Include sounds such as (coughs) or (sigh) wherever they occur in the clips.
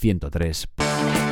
103.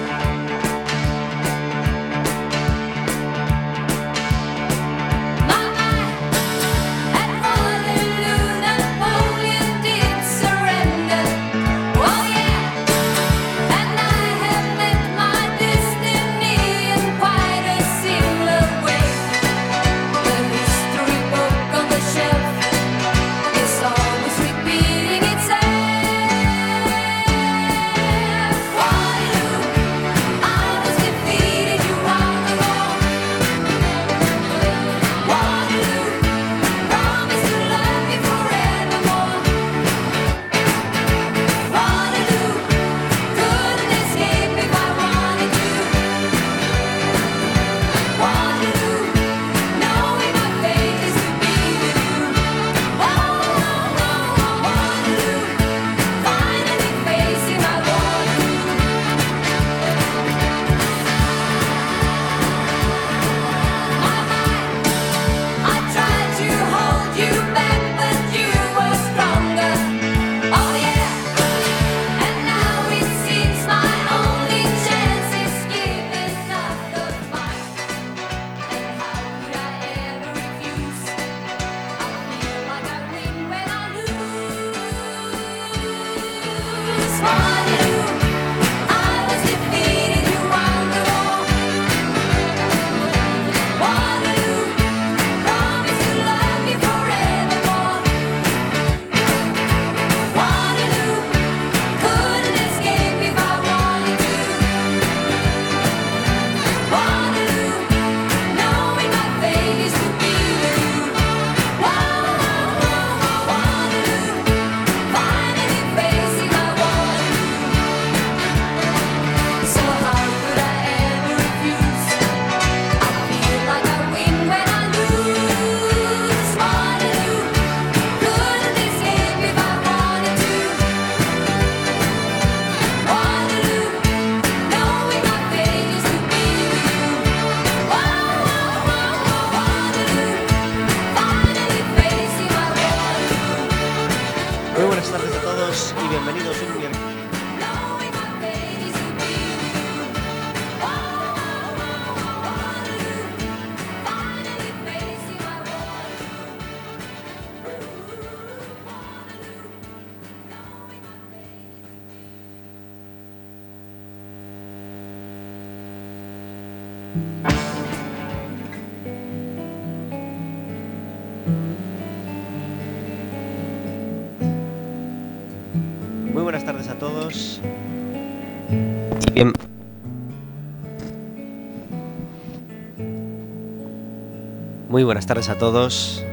Buenas tardes a todos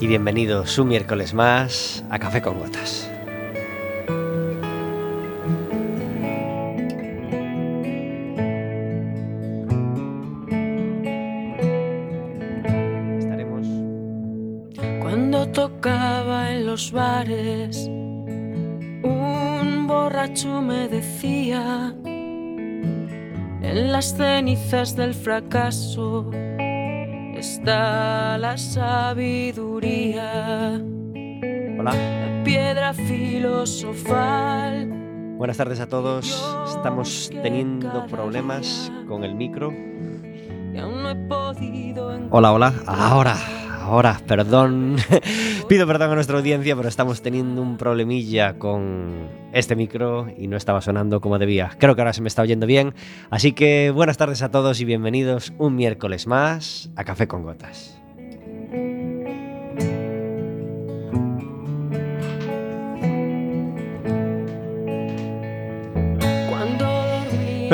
y bienvenidos un miércoles más a Café con Gotas. Estaremos Cuando tocaba en los bares, un borracho me decía, en las cenizas del fracaso está la sabiduría. Hola. La piedra filosofal. Buenas tardes a todos. Estamos teniendo problemas con el micro. Hola, hola. Ahora, ahora, perdón. Pido perdón a nuestra audiencia, pero estamos teniendo un problemilla con este micro y no estaba sonando como debía. Creo que ahora se me está oyendo bien. Así que buenas tardes a todos y bienvenidos un miércoles más a Café con Gotas.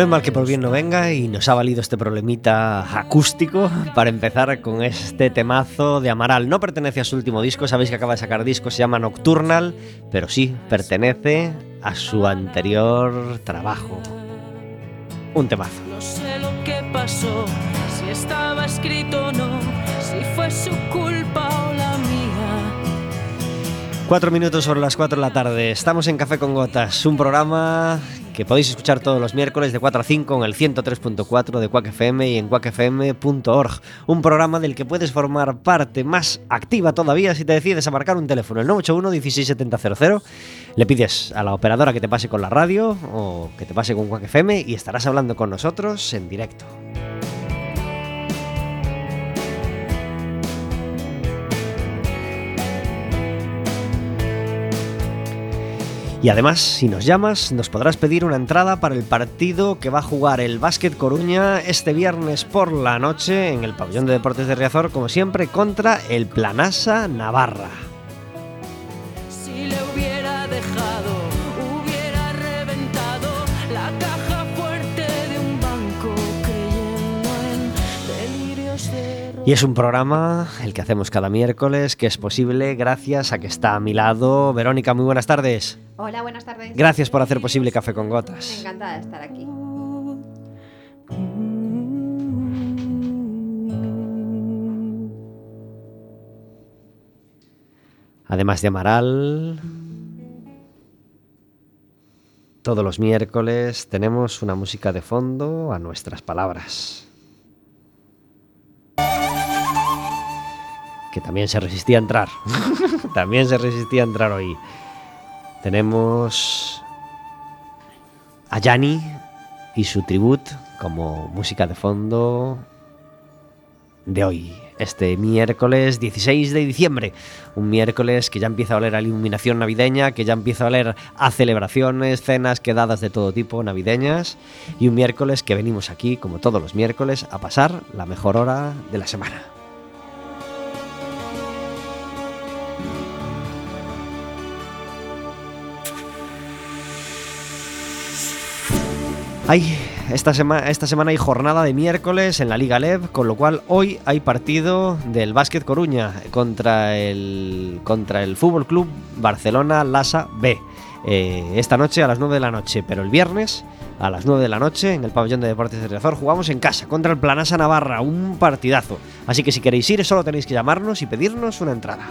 Es mal que por bien no venga y nos ha valido este problemita acústico para empezar con este temazo de Amaral. No pertenece a su último disco, sabéis que acaba de sacar disco, se llama Nocturnal, pero sí pertenece a su anterior trabajo. Un temazo. No sé lo que pasó, si estaba escrito o no, si fue su culpa o la mía. Cuatro minutos sobre las cuatro de la tarde. Estamos en Café con Gotas, un programa que podéis escuchar todos los miércoles de 4 a 5 en el 103.4 de Quack FM y en quackfm.org. Un programa del que puedes formar parte más activa todavía si te decides a marcar un teléfono, el 981 16700. Le pides a la operadora que te pase con la radio o que te pase con Quack FM y estarás hablando con nosotros en directo. Y además, si nos llamas, nos podrás pedir una entrada para el partido que va a jugar el Básquet Coruña este viernes por la noche en el pabellón de deportes de Riazor, como siempre, contra el Planasa Navarra. Y es un programa, el que hacemos cada miércoles, que es posible gracias a que está a mi lado Verónica. Muy buenas tardes. Hola, buenas tardes. Gracias por hacer posible Café con Gotas. Encantada de estar aquí. Además de Amaral, todos los miércoles tenemos una música de fondo a nuestras palabras. Que también se resistía a entrar. (laughs) también se resistía a entrar hoy. Tenemos a Yanni y su tribut como música de fondo de hoy, este miércoles 16 de diciembre. Un miércoles que ya empieza a oler a iluminación navideña, que ya empieza a oler a celebraciones, cenas, quedadas de todo tipo navideñas. Y un miércoles que venimos aquí, como todos los miércoles, a pasar la mejor hora de la semana. Hay, esta, sema- esta semana hay jornada de miércoles en la Liga LEV, con lo cual hoy hay partido del Básquet Coruña contra el, contra el Fútbol Club Barcelona Lasa B. Eh, esta noche a las 9 de la noche, pero el viernes a las 9 de la noche en el pabellón de deportes de Riazor jugamos en casa contra el Planasa Navarra, un partidazo. Así que si queréis ir solo tenéis que llamarnos y pedirnos una entrada.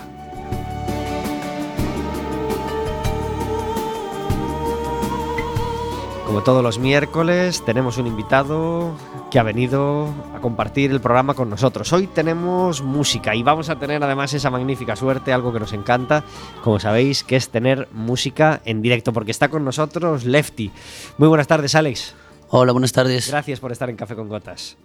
Como todos los miércoles, tenemos un invitado que ha venido a compartir el programa con nosotros. Hoy tenemos música y vamos a tener además esa magnífica suerte, algo que nos encanta, como sabéis, que es tener música en directo, porque está con nosotros Lefty. Muy buenas tardes, Alex. Hola, buenas tardes. Gracias por estar en Café con Gotas.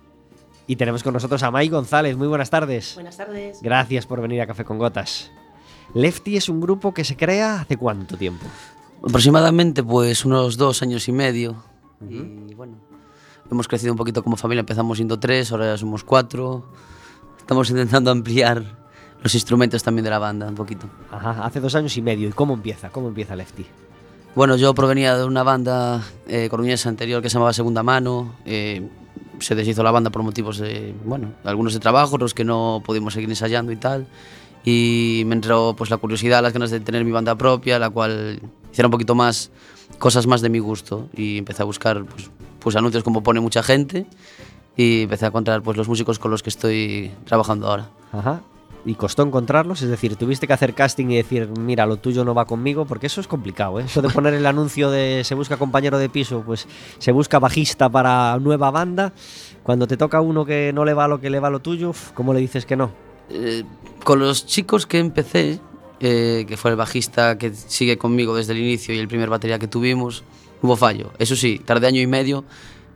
Y tenemos con nosotros a Mai González. Muy buenas tardes. Buenas tardes. Gracias por venir a Café con Gotas. Lefty es un grupo que se crea hace cuánto tiempo. Aproximadamente pues unos dos años y medio. Y bueno, hemos crecido un poquito como familia. Empezamos siendo tres, ahora ya somos cuatro. Estamos intentando ampliar los instrumentos también de la banda un poquito. Ajá, hace dos años y medio. ¿Y cómo empieza? ¿Cómo empieza Lefty? Bueno, yo provenía de una banda eh, coruñesa anterior que se llamaba Segunda Mano. eh, se deshizo la banda por motivos de, bueno, algunos de trabajo, los que no pudimos seguir ensayando y tal. Y me entró pues la curiosidad, las ganas de tener mi banda propia, la cual hiciera un poquito más cosas más de mi gusto. Y empecé a buscar pues, pues anuncios como pone mucha gente y empecé a encontrar pues los músicos con los que estoy trabajando ahora. Ajá. ¿Y costó encontrarlos? Es decir, tuviste que hacer casting y decir, mira, lo tuyo no va conmigo, porque eso es complicado, ¿eh? Eso de poner el anuncio de se busca compañero de piso, pues se busca bajista para nueva banda. Cuando te toca uno que no le va lo que le va lo tuyo, ¿cómo le dices que no? Eh, con los chicos que empecé, eh, que fue el bajista que sigue conmigo desde el inicio y el primer batería que tuvimos, hubo fallo. Eso sí, tardé año y medio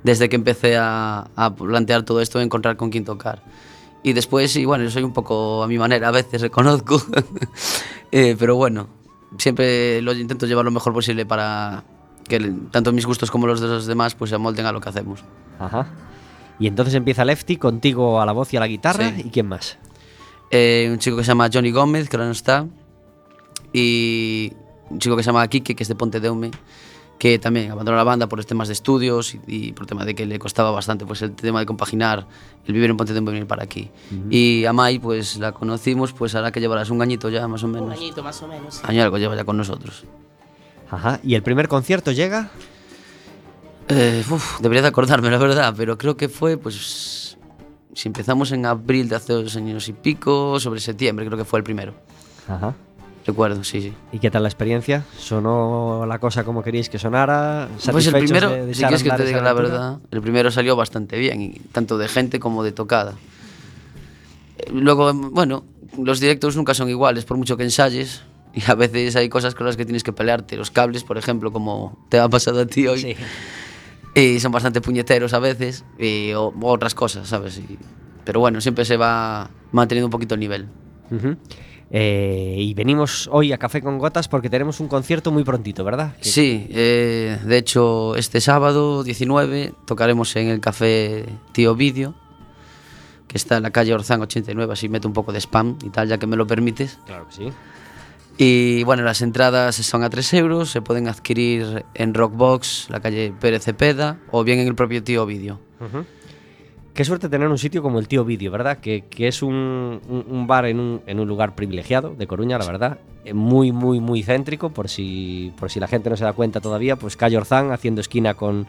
desde que empecé a, a plantear todo esto, a encontrar con quién tocar. Y después, sí, bueno, yo soy un poco a mi manera, a veces reconozco, (laughs) Eh, pero bueno, siempre lo intento llevar lo mejor posible para que tanto mis gustos como los de los demás pues se amolden a lo que hacemos. Ajá. Y entonces empieza Lefty contigo a la voz y a la guitarra. Sí. ¿Y quién más? Eh, un chico que se llama Johnny Gómez, que ahora no está, y un chico que se llama Kike, que es de Ponte de Ume, que también abandonó la banda por los temas de estudios y, y por tema de que le costaba bastante pues el tema de compaginar el vivir en Ponte de Ume y venir para aquí. Y a Mai, pues la conocimos, pues ahora que llevarás un añito ya, más o Un menos. añito más o menos. Año y algo lleva ya con nosotros. Ajá. ¿Y el primer concierto llega? Eh, uf, debería de acordarme, la verdad, pero creo que fue, pues, si empezamos en abril de hace dos años y pico, sobre septiembre creo que fue el primero. Ajá. Recuerdo, sí, sí. ¿Y qué tal la experiencia? ¿Sonó la cosa como queríais que sonara? Pues el ¿Satisfechos primero, de- de si quieres que te diga la aventura? verdad, el primero salió bastante bien, tanto de gente como de tocada. Luego, bueno, los directos nunca son iguales, por mucho que ensayes. Y a veces hay cosas con las que tienes que pelearte. Los cables, por ejemplo, como te ha pasado a ti hoy. Sí. Y son bastante puñeteros a veces. Y, o, otras cosas, ¿sabes? Y- pero bueno, siempre se va manteniendo un poquito el nivel. Ujú. Eh, y venimos hoy a Café con Gotas porque tenemos un concierto muy prontito, ¿verdad? Sí, eh, de hecho, este sábado 19 tocaremos en el café Tío Vídeo, que está en la calle Orzán 89, así meto un poco de spam y tal, ya que me lo permites. Claro que sí. Y bueno, las entradas son a 3 euros, se pueden adquirir en Rockbox, la calle Pérez Cepeda, o bien en el propio Tío Vídeo. Ujú. Qué suerte tener un sitio como el Tío Vídeo, ¿verdad? Que, que es un, un- un bar en un, en un lugar privilegiado de Coruña, la verdad. Eh, Muy, muy, muy céntrico, por si, por si la gente no se da cuenta todavía, pues calle Orzán haciendo esquina con,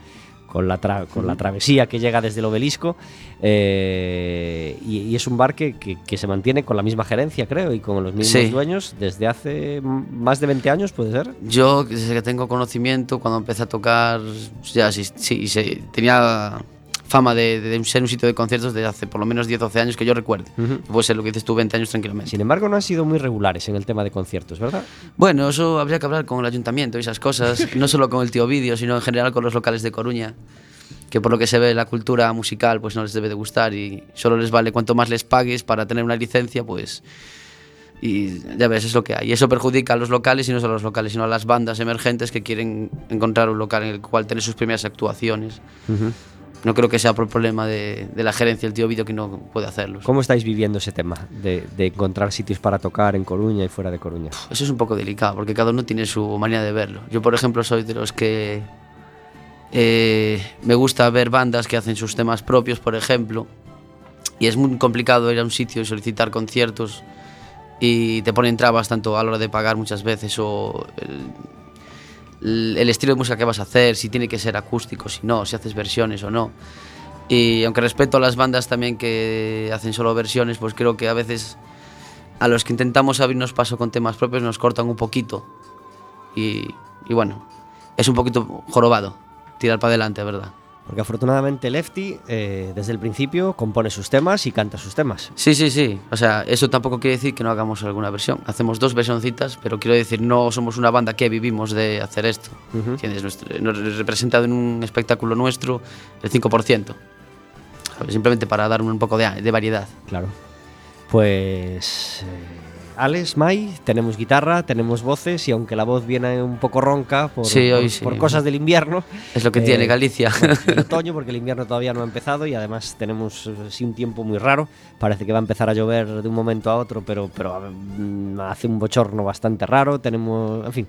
con, la, tra- con la travesía que llega desde el obelisco. eh, y, y es un bar que, que- que se mantiene con la misma gerencia, creo, y con los mismos Sí. dueños desde hace más de 20 años, ¿puede ser? Yo, desde que tengo conocimiento, cuando empecé a tocar, ya sí, sí, sí, tenía fama de, de ser un sitio de conciertos desde hace por lo menos 10 12 años que yo recuerde. Ujú. Puede ser lo que dices tú, 20 años tranquilamente. Sin embargo, no han sido muy regulares en el tema de conciertos, ¿verdad? Bueno, eso habría que hablar con el ayuntamiento y esas cosas, (laughs) no solo con el tío vídeo, sino en general con los locales de Coruña, que por lo que se ve la cultura musical pues no les debe de gustar y solo les vale cuanto más les pagues para tener una licencia, pues y ya ves, es lo que hay. Y eso perjudica a los locales y no solo a los locales, sino a las bandas emergentes que quieren encontrar un local en el cual tener sus primeras actuaciones. No creo que sea por problema de, de la gerencia del tío vídeo que no puede hacerlos. ¿Cómo estáis viviendo ese tema de, de encontrar sitios para tocar en Coruña y fuera de Coruña? Eso es un poco delicado, porque cada uno tiene su manera de verlo. Yo, por ejemplo, soy de los que eh, me gusta ver bandas que hacen sus temas propios, por ejemplo, y es muy complicado ir a un sitio y solicitar conciertos y te ponen trabas tanto a la hora de pagar muchas veces o el, el estilo de música que vas a hacer, si tiene que ser acústico, si no, si haces versiones o no. Y aunque respeto a las bandas también que hacen solo versiones, pues creo que a veces a los que intentamos abrirnos paso con temas propios nos cortan un poquito. Y, y bueno, es un poquito jorobado tirar para adelante, ¿verdad? Porque afortunadamente Lefty eh, desde el principio compone sus temas y canta sus temas. Sí, sí, sí. O sea, eso tampoco quiere decir que no hagamos alguna versión. Hacemos dos versioncitas, pero quiero decir, no somos una banda que vivimos de hacer esto. Ujú. ¿Entiendes? Nuestro- nos representa en un espectáculo nuestro el 5%. ¿Sabes? Simplemente para dar un poco de, de variedad. Claro. Pues eh, Alex, Mai, tenemos guitarra, tenemos voces y aunque la voz viene un poco ronca por, Sí, por- hoy sí. por cosas del invierno. Es lo que eh, tiene Galicia. bueno, el (laughs) otoño, porque el invierno todavía no ha empezado y además tenemos eh, sí, un tiempo muy raro. Parece que va a empezar a llover de un momento a otro, pero, pero mm, hace un bochorno bastante raro. Tenemos, en fin,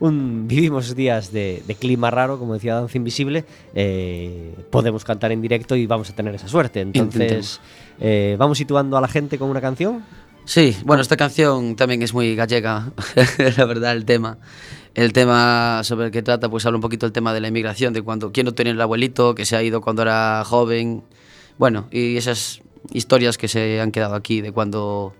un, vivimos días de, de clima raro, como decía Danza Invisible. eh, podemos cantar en directo y vamos a tener esa suerte. Entonces, eh, vamos situando a la gente con una canción. Sí, bueno, esta canción también es muy gallega, (laughs) la verdad, el tema. El tema sobre el que trata, pues habla un poquito del tema de la inmigración, de cuando quién no tiene el abuelito, que se ha ido cuando era joven. Bueno, y esas historias que se han quedado aquí, de cuando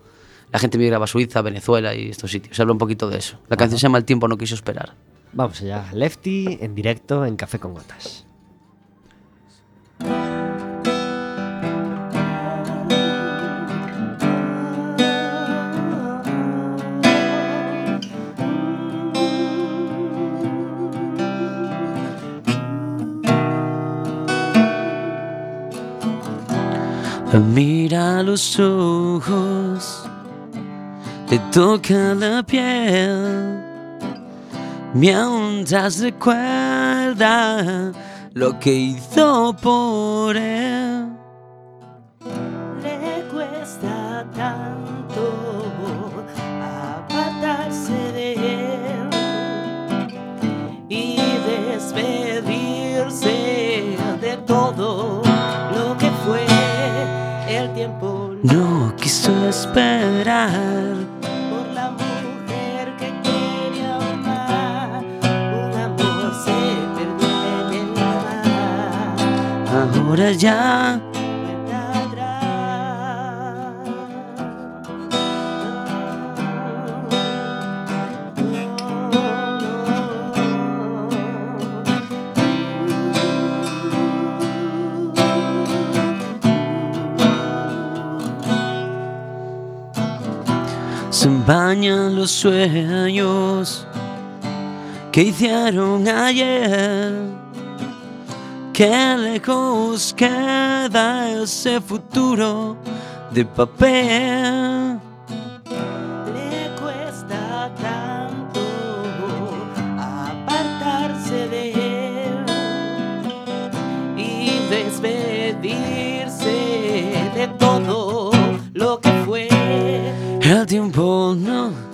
la gente migraba a Suiza, Venezuela y estos sitios. Se habla un poquito de eso. La canción se llama El tiempo no quiso esperar. Vamos allá, Lefty en directo en Café con Gotas. Mira los ojos, te toca la piel, mientras recuerda lo que hizo por él. Le cuesta tanto apartarse de él y despedirse por la mujer que quería amar. Un amor se perdió en el mar. ahora ya sueños que hicieron ayer. Qué lejos queda ese futuro de papel. Le cuesta tanto apartarse de él y despedirse de todo lo que fue. El tiempo no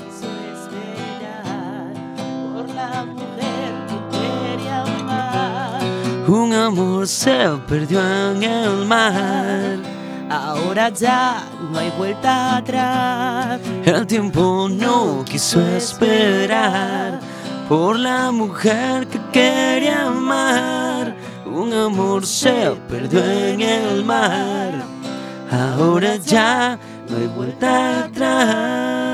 amor se perdió en el mar. Ahora ya no hay vuelta atrás. El tiempo no quiso esperar por la mujer que quería amar. Un amor se perdió en el mar. Ahora ya no hay vuelta atrás.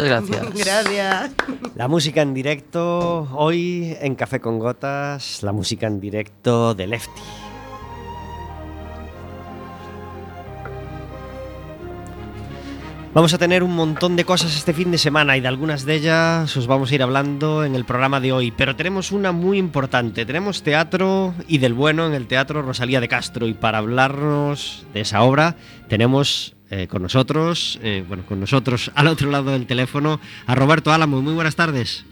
Muchas gracias. (laughs) Gracias. La música en directo, hoy en Café con Gotas, la música en directo de Lefty. Vamos a tener un montón de cosas este fin de semana y de algunas de ellas os vamos a ir hablando en el programa de hoy. Pero tenemos una muy importante. Tenemos teatro y del bueno en el Teatro Rosalía de Castro. Y para hablarnos de esa obra tenemos eh, con nosotros, eh, bueno, con nosotros al otro lado del teléfono, a Roberto Álamo. Muy buenas tardes.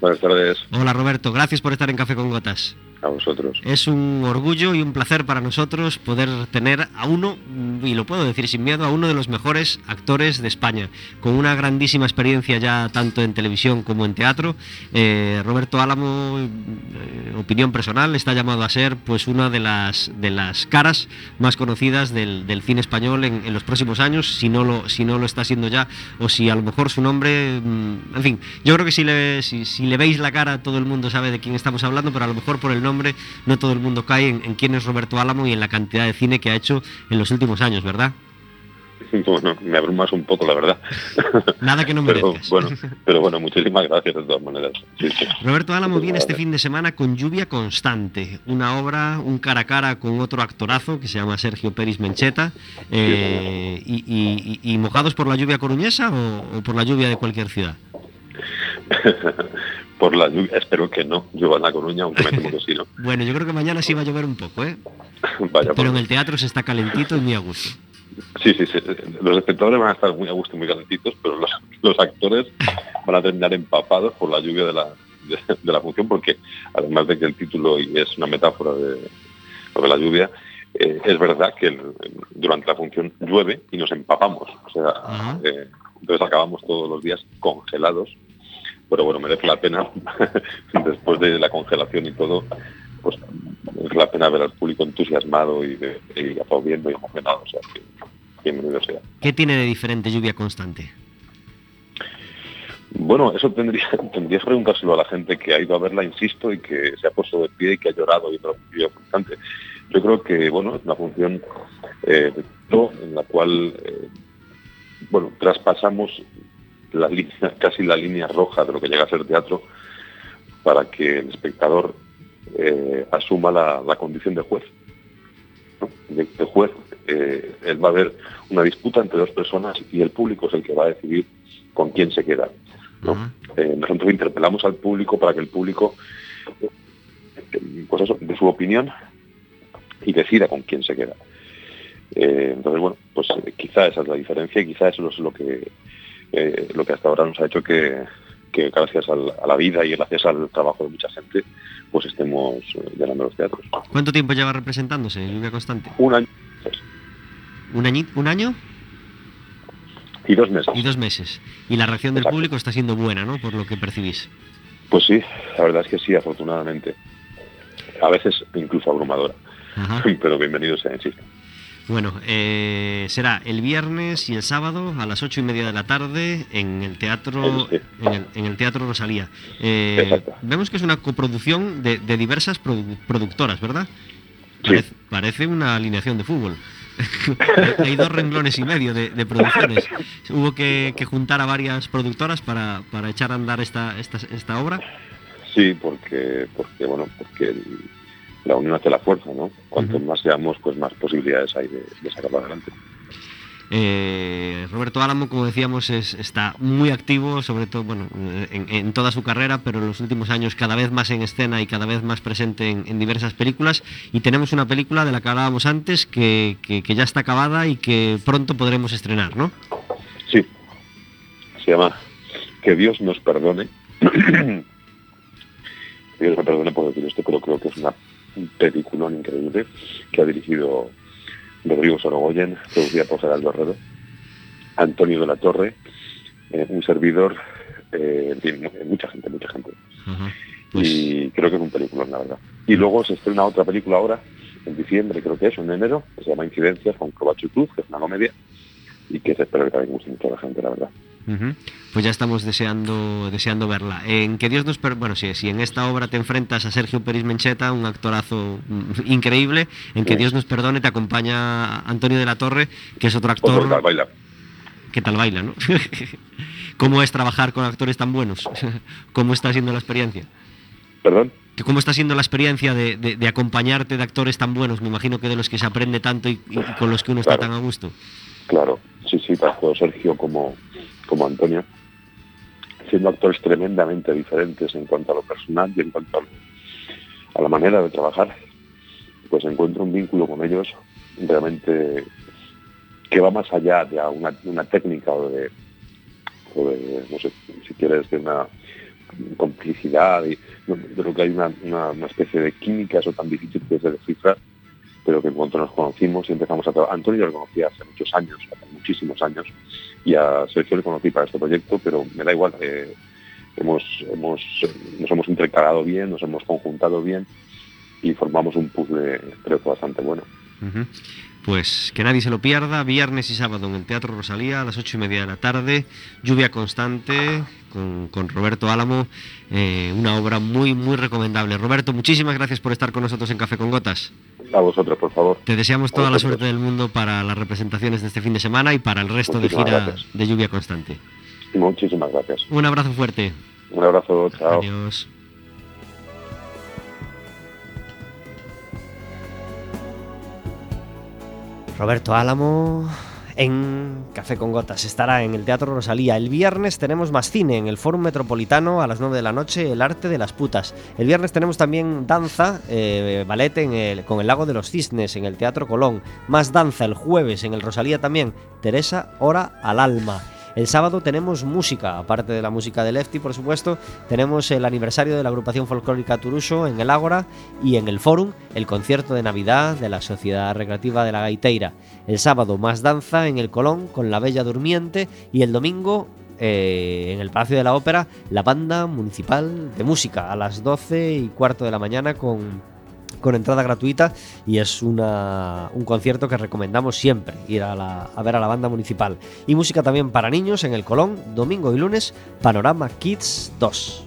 Buenas tardes Hola Roberto, gracias por estar en Café con Gotas. Vosotros. Es un orgullo y un placer para nosotros poder tener a uno, y lo puedo decir sin miedo, a uno de los mejores actores de España, con una grandísima experiencia ya tanto en televisión como en teatro. Eh, Roberto Álamo, eh, opinión personal, está llamado a ser pues una de las, de las caras más conocidas del, del cine español en, en los próximos años, si no, lo, si no lo está siendo ya, o si a lo mejor su nombre, mm, en fin, yo creo que si le, si, si le veis la cara todo el mundo sabe de quién estamos hablando, pero a lo mejor por el nombre no todo el mundo cae en, en quién es Roberto Álamo y en la cantidad de cine que ha hecho en los últimos años, ¿verdad? (laughs) Bueno, me abrumas un poco, la verdad. (laughs) Nada que no pero merezcas. bueno, pero bueno, muchísimas gracias de todas maneras. Sí, sí. Roberto Álamo Muchísimas viene este fin de semana con Lluvia Constante, una obra, un cara a cara con otro actorazo que se llama Sergio Peris Mencheta. eh, y, y- y- y mojados por la lluvia coruñesa o, o por la lluvia de cualquier ciudad? (laughs) Por la lluvia, espero que no. Yo en La Coruña, aunque me temo que sí, ¿no? (laughs) Bueno, yo creo que mañana sí va a llover un poco, ¿eh? (laughs) Vaya, Pero en por- el teatro se está calentito y muy a gusto. Sí, sí, sí. Los espectadores van a estar muy a gusto y muy calentitos, pero los, los actores van a terminar empapados por la lluvia de la, de, de la función, porque además de que el título es una metáfora de, de la lluvia, eh, es verdad que el- durante la función llueve y nos empapamos. O sea, eh, entonces acabamos todos los días congelados, pero bueno, merece la pena, (laughs) después de la congelación y todo, pues merece la pena ver al público entusiasmado y, de, y aplaudiendo y emocionado. O sea, que bienvenido sea. ¿Qué tiene de diferente Lluvia Constante? Bueno, eso tendría, (laughs) tendría que preguntárselo a la gente que ha ido a verla, insisto, y que se ha puesto de pie y que ha llorado y lo bastante. Yo creo que, bueno, es una función eh, en la cual, eh, bueno, traspasamos la línea, (laughs) casi la línea roja de lo que llega a ser teatro para que el espectador eh, asuma la, la condición de juez. ¿no? De, de juez, eh, él va a ver una disputa entre dos personas y el público es el que va a decidir con quién se queda. ¿no? Eh, nosotros interpelamos al público para que el público pues eso, de su opinión y decida con quién se queda. Entonces, bueno, pues quizá esa es la diferencia y quizá eso es lo que, eh, lo que hasta ahora nos ha hecho que, que gracias al- a la vida y gracias al trabajo de mucha gente, pues estemos eh, llenando los teatros. ¿Cuánto tiempo lleva representándose Lluvia Constante? Un año ¿Un, añi- ¿Un año y dos meses. y dos meses? Y la reacción del público está siendo buena, ¿no? Por lo que percibís. Pues sí, la verdad es que sí, afortunadamente. A veces incluso abrumadora, Ajá. (laughs) pero bienvenido sea, insisto. Bueno, eh, será el viernes y el sábado a las ocho y media de la tarde en el teatro, Sí. en el, en el teatro Rosalía. Eh, vemos que es una coproducción de, de diversas produ- productoras, ¿verdad? Sí. Parece, parece una alineación de fútbol. (laughs) Hay dos renglones y medio de, de producciones. Hubo que, que juntar a varias productoras para, para echar a andar esta, esta, esta obra. Sí, porque, porque bueno, porque el- la unión hace la fuerza, ¿no? Cuanto más seamos, pues más posibilidades hay de, de sacarlo adelante. Eh, Roberto Álamo, como decíamos, es- está muy activo, sobre todo bueno, en, en toda su carrera, pero en los últimos años cada vez más en escena y cada vez más presente en, en diversas películas. Y tenemos una película de la que hablábamos antes que, que- que ya está acabada y que pronto podremos estrenar, ¿no? Sí, se llama Que Dios nos perdone. (clears throat) que Dios me perdone por decir esto, pero creo que es una un peliculón increíble que ha dirigido Rodrigo Sorogoyen, producida por Geraldo Herrero, Antonio de la Torre, eh, un servidor, eh, en fin, mu- mucha gente, mucha gente. Ajá. Pues, Y creo que es un peliculón, la verdad. Y luego se estrena otra película ahora, en diciembre creo que es, o en enero, que se llama Incidencias, con Crobacho y Cruz, que es una comedia, y que espero que también guste mucho a la gente, la verdad. Pues ya estamos deseando, deseando verla. En que Dios nos per- bueno, si, si en esta obra te enfrentas a Sergio Peris Mencheta, un actorazo mm, increíble, en que Sí. Dios nos perdone te acompaña Antonio de la Torre, que es otro actor. tal baila. ¿Qué tal baila, no? (laughs) ¿Cómo es trabajar con actores tan buenos? (laughs) ¿Cómo está siendo la experiencia? Perdón. ¿Que ¿Cómo está siendo la experiencia de, de- de acompañarte de actores tan buenos? Me imagino que de los que se aprende tanto y, y con los que uno está tan a gusto. Claro, Sergio como, como Antonio, siendo actores tremendamente diferentes en cuanto a lo personal y en cuanto a, la manera de trabajar, pues encuentro un vínculo con ellos realmente que va más allá de una, una técnica o de, no sé, si quieres, de una complicidad. Y, yo creo que hay una, una, especie de química, eso tan difícil que es de descifrar, pero que en cuanto nos conocimos y empezamos a trabajar, Antonio lo conocí hace muchos años, muchísimos años, y a Sergio le conocí para este proyecto, pero me da igual, eh, hemos, hemos, nos hemos intercalado bien, nos hemos conjuntado bien y formamos un puzzle creo que bastante bueno. Pues que nadie se lo pierda, viernes y sábado en el Teatro Rosalía a las ocho y media de la tarde, Lluvia Constante con, con Roberto Álamo, eh, una obra muy, muy recomendable. Roberto, muchísimas gracias por estar con nosotros en Café con Gotas. A vosotros, por favor. Te deseamos toda la suerte del mundo para las representaciones de este fin de semana y para el resto de gira gracias. de Lluvia Constante. Muchísimas gracias. Un abrazo fuerte. Un abrazo, chao. Adiós. Roberto Álamo en Café con Gotas. Estará en el Teatro Rosalía. El viernes tenemos más cine en el Fórum Metropolitano a las 9 de la noche, El Arte de las Putas. El viernes tenemos también danza, eh, ballet con el Lago de los Cisnes en el Teatro Colón. Más danza el jueves en el Rosalía también. Teresa, Hora al Alma. El sábado tenemos música, aparte de la música de Lefty, por supuesto, tenemos el aniversario de la agrupación folclórica Turuso en el Ágora y en el Fórum el concierto de Navidad de la Sociedad Recreativa de la Gaiteira. El sábado más danza en el Colón con la Bella Durmiente y el domingo eh, en el Palacio de la Ópera la banda municipal de música a las 12 y cuarto de la mañana con con entrada gratuita y es una, un concierto que recomendamos siempre ir a, la- a ver a la banda municipal. Y música también para niños en el Colón, domingo y lunes, Panorama Kids 2.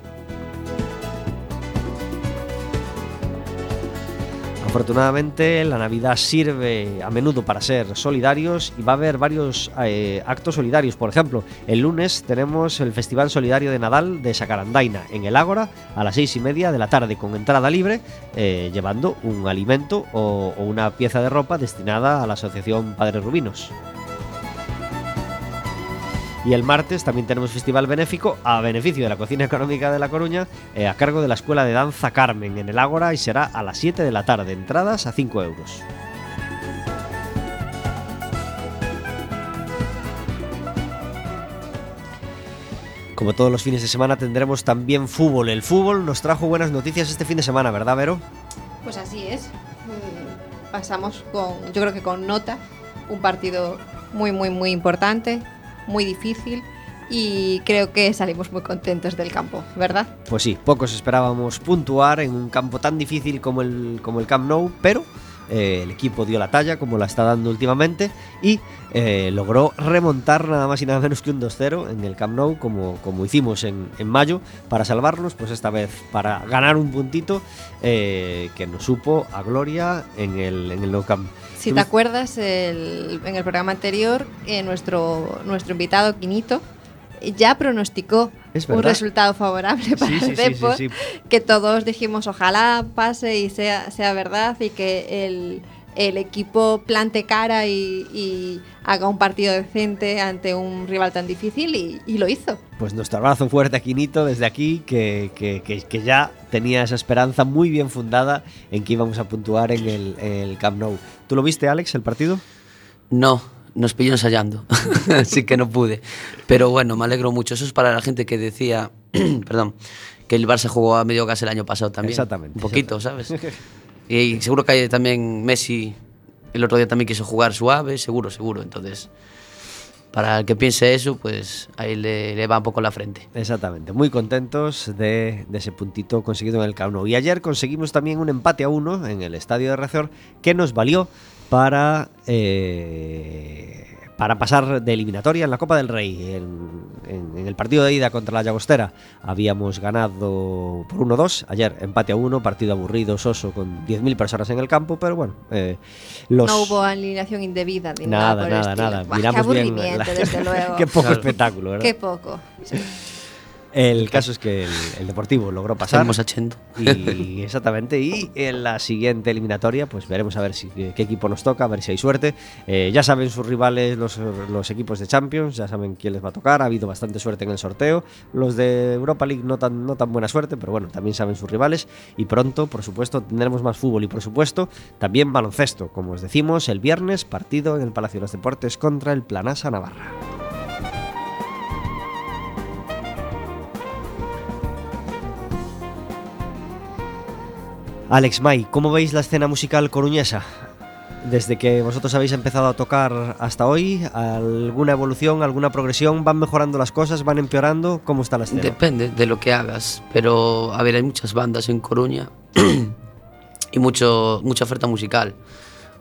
Afortunadamente la Navidad sirve a menudo para ser solidarios y va a haber varios eh, actos solidarios. Por ejemplo, el lunes tenemos el Festival Solidario de Nadal de Sacarandaina en el Ágora a las seis y media de la tarde con entrada libre, eh, llevando un alimento o, o una pieza de ropa destinada a la Asociación Padres Rubinos. Y el martes también tenemos festival benéfico a beneficio de la Cocina Económica de La Coruña eh, a cargo de la Escuela de Danza Carmen en el Ágora y será a las 7 de la tarde. Entradas a 5 euros. Como todos los fines de semana tendremos también fútbol. El fútbol nos trajo buenas noticias este fin de semana, ¿verdad, Vero? Pues así es. Mm, Pasamos con, yo creo que con nota, un partido muy, muy, muy importante, muy difícil y creo que salimos muy contentos del campo, ¿verdad? Pues sí, pocos esperábamos puntuar en un campo tan difícil como el, como el Camp Nou, pero eh, el equipo dio la talla, como la está dando últimamente, y eh, logró remontar nada más y nada menos que un 2-0 en el Camp Nou, como, como hicimos en, en mayo, para salvarnos, pues esta vez para ganar un puntito eh, que nos supo a gloria en el, en el Nou Camp. Si te acuerdas, en el programa anterior, nuestro, nuestro invitado Quinito ya pronosticó Es un resultado favorable para Sí, sí, el sí, sí, Depor, sí. que todos dijimos ojalá pase y sea, sea verdad y que el, el equipo plante cara y, y haga un partido decente ante un rival tan difícil y, y lo hizo. Pues nuestro abrazo fuerte a Quinito desde aquí, que, que- que- que ya tenía esa esperanza muy bien fundada en que íbamos a puntuar en el, en el Camp Nou. ¿Tú lo viste, Alex, el partido? No, nos pilló ensayando, (laughs) así que no pude. Pero bueno, me alegro mucho. Eso es para la gente que decía, (clears throat) perdón, que el Barça jugó a medio gas el año pasado también. Exactamente, Un poquito, ¿sabes? Y seguro que hay también Messi, el otro día también quiso jugar suave, seguro, seguro. Entonces, para el que piense eso, pues ahí le, le va un poco la frente. Exactamente, muy contentos de, de ese puntito conseguido en el Camp Nou. Y ayer conseguimos también un empate a uno en el estadio de Razor que nos valió para, eh, para pasar de eliminatoria en la Copa del Rey. En, en- en el partido de ida contra la Llagostera habíamos ganado por 1-2. Ayer empate a uno, partido aburrido, soso, con 10.000 personas en el campo, pero bueno, eh, los... No hubo alineación indebida ni nada, Nada, por nada, nada. Buah, Miramos qué bien aburrimiento, la- desde (laughs) luego. Qué poco Claro. espectáculo, ¿verdad? Qué poco. Sí. El caso es que el, el Deportivo logró pasar. Estamos achendo. Y (laughs) exactamente, y en la siguiente eliminatoria, pues veremos a ver si, qué, equipo nos toca, a ver si hay suerte. Eh, ya saben sus rivales, los, los equipos de Champions, ya saben quién les va a tocar. Ha habido bastante suerte en el sorteo. Los de Europa League no tan, no tan buena suerte, pero bueno, también saben sus rivales. Y pronto, por supuesto, tendremos más fútbol y, por supuesto, también baloncesto. Como os decimos, el viernes, partido en el Palacio de los Deportes contra el Planasa Navarra. Alex May, ¿cómo veis la escena musical coruñesa? Desde que vosotros habéis empezado a tocar hasta hoy, ¿alguna evolución, alguna progresión? ¿Van mejorando las cosas? ¿Van empeorando? ¿Cómo está la escena? Depende de lo que hagas, pero a ver, hay muchas bandas en Coruña (clears throat) y mucho, mucha oferta musical.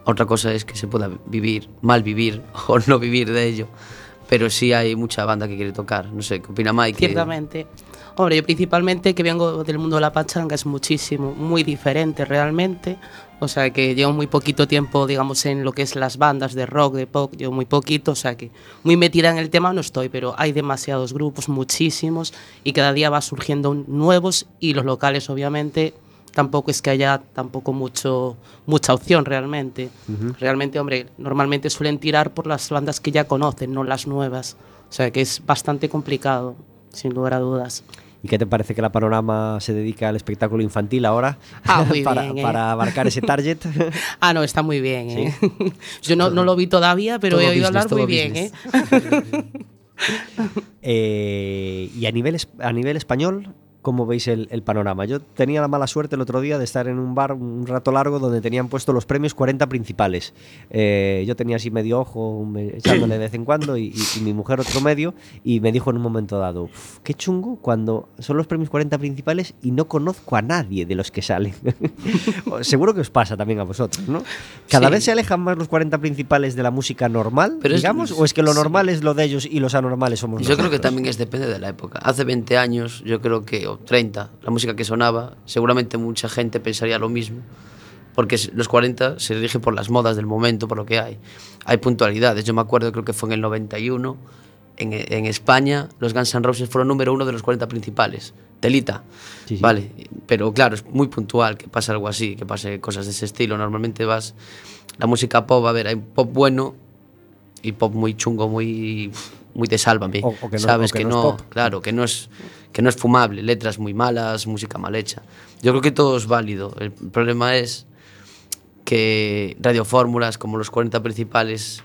Otra cosa es que se pueda vivir, mal vivir (laughs) o no vivir de ello, pero sí hay mucha banda que quiere tocar. No sé, ¿qué opina Mike? Ciertamente. Hombre, yo principalmente que vengo del mundo de la pachanga es muchísimo, muy diferente realmente. O sea que llevo muy poquito tiempo, digamos, en lo que es las bandas de rock, de pop, llevo muy poquito, o sea que muy metida en el tema no estoy, pero hay demasiados grupos, muchísimos, y cada día va surgiendo nuevos y los locales obviamente tampoco es que haya tampoco mucho mucha opción realmente. Realmente, hombre, normalmente suelen tirar por las bandas que ya conocen, no las nuevas. O sea que es bastante complicado, sin lugar a dudas. ¿Y qué te parece que la panorama se dedica al espectáculo infantil ahora? Ah, (laughs) muy para, bien, ¿eh? para abarcar ese target. (laughs) Ah, no, está muy bien, ¿eh? (laughs) Yo no, no lo vi todavía, pero Todo he oído business, hablar muy bien. ¿eh? Y a nivel, a nivel español, ¿cómo veis el, el panorama? Yo tenía la mala suerte el otro día de estar en un bar un rato largo donde tenían puesto los premios 40 principales. Eh, yo tenía así medio ojo me- (clears throat) echándole de vez en cuando y, y- y mi mujer otro medio y me dijo en un momento dado, "Uf, qué chungo cuando son los premios 40 principales y no conozco a nadie de los que salen. (laughs) Seguro que os pasa también a vosotros, ¿no? Cada Sí. vez se alejan más los 40 principales de la música normal, Pero es- digamos, o es que lo sí. normal es lo de ellos y los anormales somos Yo creo que nosotros? también es depende de la época. Hace 20 años, yo creo que, o 30, la música que sonaba, seguramente mucha gente pensaría lo mismo. Porque los 40 se rigen por las modas del momento, por lo que hay. Hay puntualidades. Yo me acuerdo, creo que fue en el 91, en, en España, los Guns N' Roses fueron número uno de los 40 principales. Telita. Sí, sí. Vale, pero claro, es muy puntual que pase algo así, que pase cosas de ese estilo. Normalmente vas. La música pop, a ver, hay pop bueno y pop muy chungo, muy, muy de sálvame. O- o que no- Sabes o que que, no claro, que no es que no es fumable, letras muy malas, música mal hecha. Yo creo que todo es válido. El problema es que radiofórmulas como los 40 principales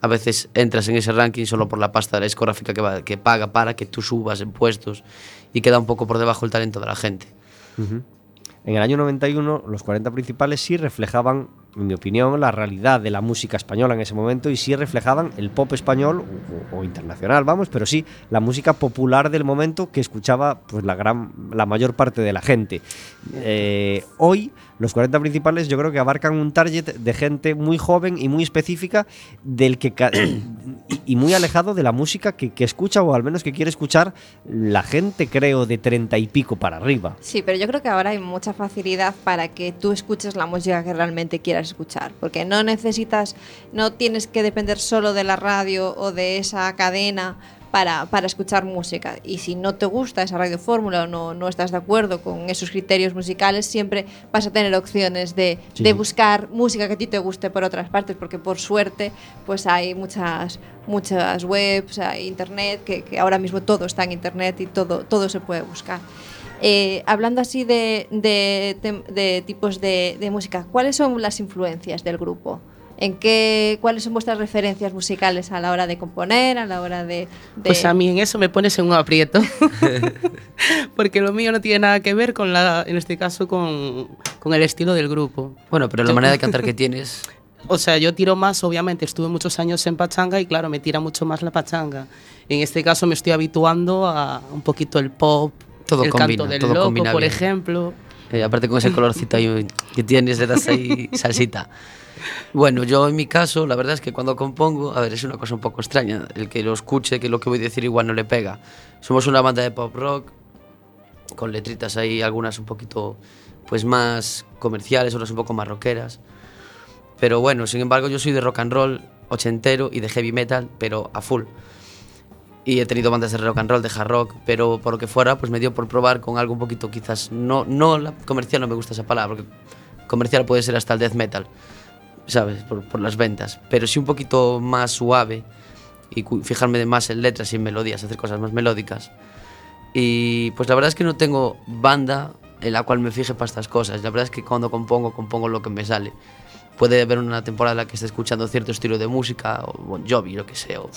a veces entras en ese ranking solo por la pasta de la discográfica que, va- que paga para que tú subas en puestos y queda un poco por debajo el talento de la gente. En el año 91, los 40 principales sí reflejaban en mi opinión, la realidad de la música española en ese momento y sí reflejaban el pop español o, o internacional, vamos, pero sí la música popular del momento que escuchaba pues la gran, la mayor parte de la gente. Eh, hoy los 40 principales yo creo que abarcan un target de gente muy joven y muy específica del que ca- (clears throat) y, y muy alejado de la música que, que escucha o al menos que quiere escuchar la gente creo de 30 y pico para arriba. Sí, pero yo creo que ahora hay mucha facilidad para que tú escuches la música que realmente quieras escuchar, porque no necesitas, no tienes que depender solo de la radio o de esa cadena para, para escuchar música. Y si no te gusta esa radio fórmula o no, no estás de acuerdo con esos criterios musicales, siempre vas a tener opciones de, Sí. de buscar música que a ti te guste por otras partes, porque por suerte pues hay muchas, muchas webs, hay internet, que, que ahora mismo todo está en internet y todo, todo se puede buscar. Eh, hablando así de, de de tipos de, de música, ¿cuáles son las influencias del grupo? ¿En qué, ¿Cuáles son vuestras referencias musicales a la hora de componer, a la hora de...? de- Pues a mí en eso me pones en un aprieto. (laughs) Porque lo mío no tiene nada que ver con la, en este caso, con, con el estilo del grupo. Bueno, pero la Yo- manera de cantar que (laughs) tienes. O sea, yo tiro más, obviamente, estuve muchos años en pachanga y claro, me tira mucho más la pachanga. En este caso me estoy habituando a un poquito el pop, Todo el combina, canto del todo loco, por bien. ejemplo. Eh, aparte con ese colorcito ahí que tienes, le das ahí (laughs) salsita. Bueno, yo en mi caso, la verdad es que cuando compongo, a ver, es una cosa un poco extraña. El que lo escuche, que lo que voy a decir igual no le pega. Somos una banda de pop rock, con letritas ahí, algunas un poquito pues más comerciales, otras un poco más rockeras. Pero bueno, sin embargo, yo soy de rock and roll ochentero y de heavy metal, pero a full. Y he tenido bandas de rock and roll, de hard rock, pero por lo que fuera, pues me dio por probar con algo un poquito quizás, no, no la comercial, no me gusta esa palabra, porque comercial puede ser hasta el death metal, ¿sabes? Por, las ventas, pero sí un poquito más suave y fijarme más en letras y en melodías, hacer cosas más melódicas. Y pues la verdad es que no tengo banda en la cual me fije para estas cosas. La verdad es que cuando compongo, compongo lo que me sale. Puede haber una temporada en la que esté escuchando cierto estilo de música, o Bon Jovi, lo que sea, o,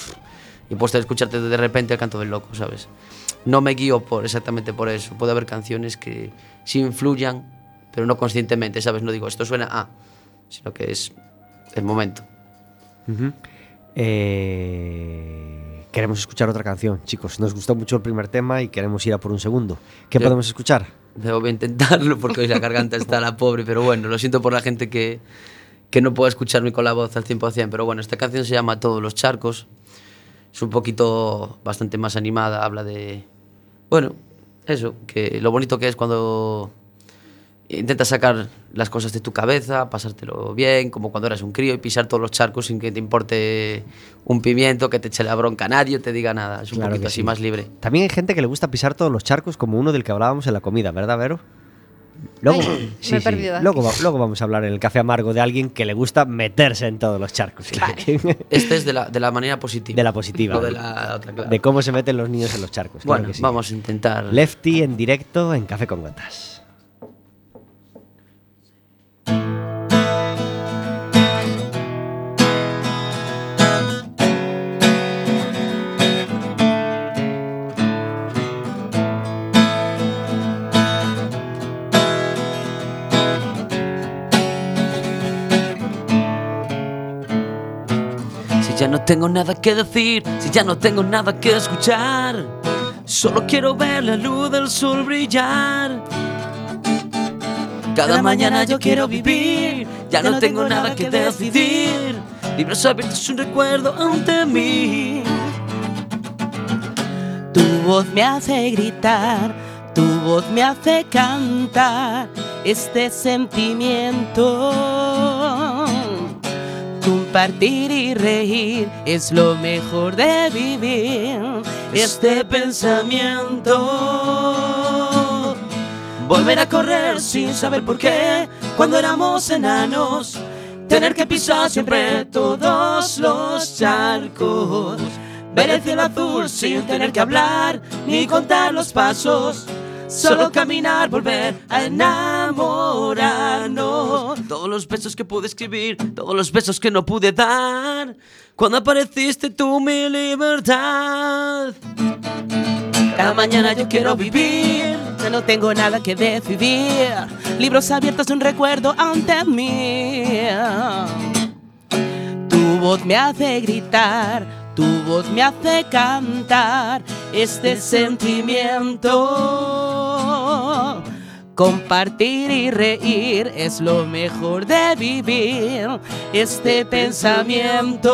y puedo estar escucharte de repente el canto del loco, ¿sabes? No me guío por exactamente por eso. Puede haber canciones que sí influyan, pero no conscientemente, ¿sabes? No digo esto suena a, sino que es el momento. Eh, queremos escuchar otra canción, chicos. Nos gustó mucho el primer tema y queremos ir a por un segundo. ¿Qué Yo- podemos escuchar? Debo intentarlo porque hoy la garganta está la pobre, pero bueno, lo siento por la gente que, que no pueda escucharme con la voz al 100%, pero bueno, esta canción se llama Todos los charcos, es un poquito bastante más animada, habla de, bueno, eso, que lo bonito que es cuando intentas sacar las cosas de tu cabeza, pasártelo bien, como cuando eras un crío y pisar todos los charcos sin que te importe un pimiento, que te eche la bronca a nadie o te diga nada, es un Claro poquito así sí. más libre. También hay gente que le gusta pisar todos los charcos, como uno del que hablábamos en la comida, ¿verdad, Vero? Luego, Ay, me he perdido aquí. Luego, va- luego vamos a hablar en el café amargo de alguien que le gusta meterse en todos los charcos. (laughs) Este es de la, de la manera positiva. de la positiva. No de la otra, claro. de cómo se meten los niños en los charcos. claro bueno, que sí. vamos a intentar. Lefty en directo en Café con Gotas. Tengo nada que decir, si ya no tengo nada que escuchar, solo quiero ver la luz del sol brillar. Cada mañana yo quiero vivir, ya no tengo nada que decidir. Libros abiertos, un recuerdo ante mí. Tu voz me hace gritar, tu voz me hace cantar este sentimiento. Compartir y reír es lo mejor de vivir este pensamiento. Volver a correr sin saber por qué cuando éramos enanos. Tener que pisar siempre todos los charcos. Ver el cielo azul sin tener que hablar ni contar los pasos. Solo caminar, volver a enamorarnos. Todos los besos que pude escribir, todos los besos que no pude dar. Cuando apareciste tú, mi libertad. Cada mañana yo quiero vivir. Ya no tengo nada que decidir. Libros abiertos, un recuerdo ante mí. voz me hace gritar, tu voz me hace cantar este sentimiento. Compartir y reír es lo mejor de vivir este pensamiento.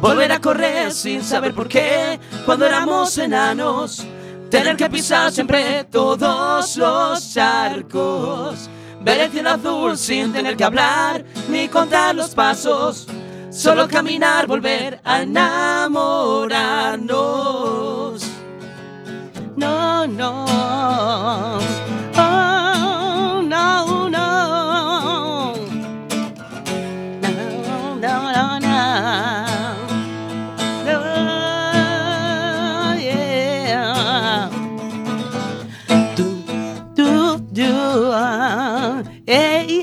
Volver a correr sin saber por qué cuando éramos enanos. Tener que pisar siempre todos los charcos. Ver el cielo azul sin tener que hablar ni contar los pasos. Solo caminar, volver a enamorarnos. No, no. Oh, no, no. No, no, no, no. Yeah.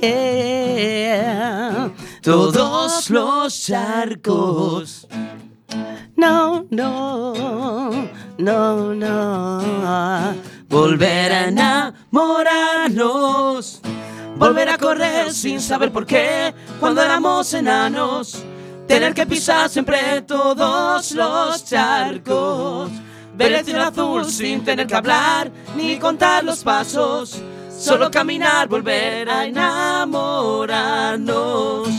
Yeah. Todos los charcos. No, no, no, no. Volver a enamorarnos. Volver a correr sin saber por qué cuando éramos enanos. Tener que pisar siempre todos los charcos. Ver el cielo azul sin tener que hablar ni contar los pasos. Solo caminar, volver a enamorarnos.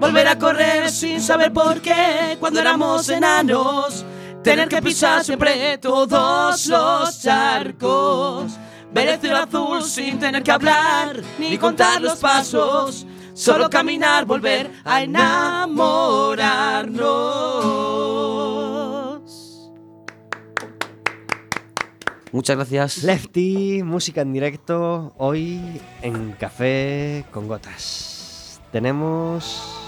Volver a correr sin saber por qué cuando éramos enanos. Tener que pisar siempre todos los charcos. Ver el cielo azul sin tener que hablar ni contar los pasos. Solo caminar, volver a enamorarnos. Muchas gracias. Lefty, música en directo, hoy en Café con Gotas. Tenemos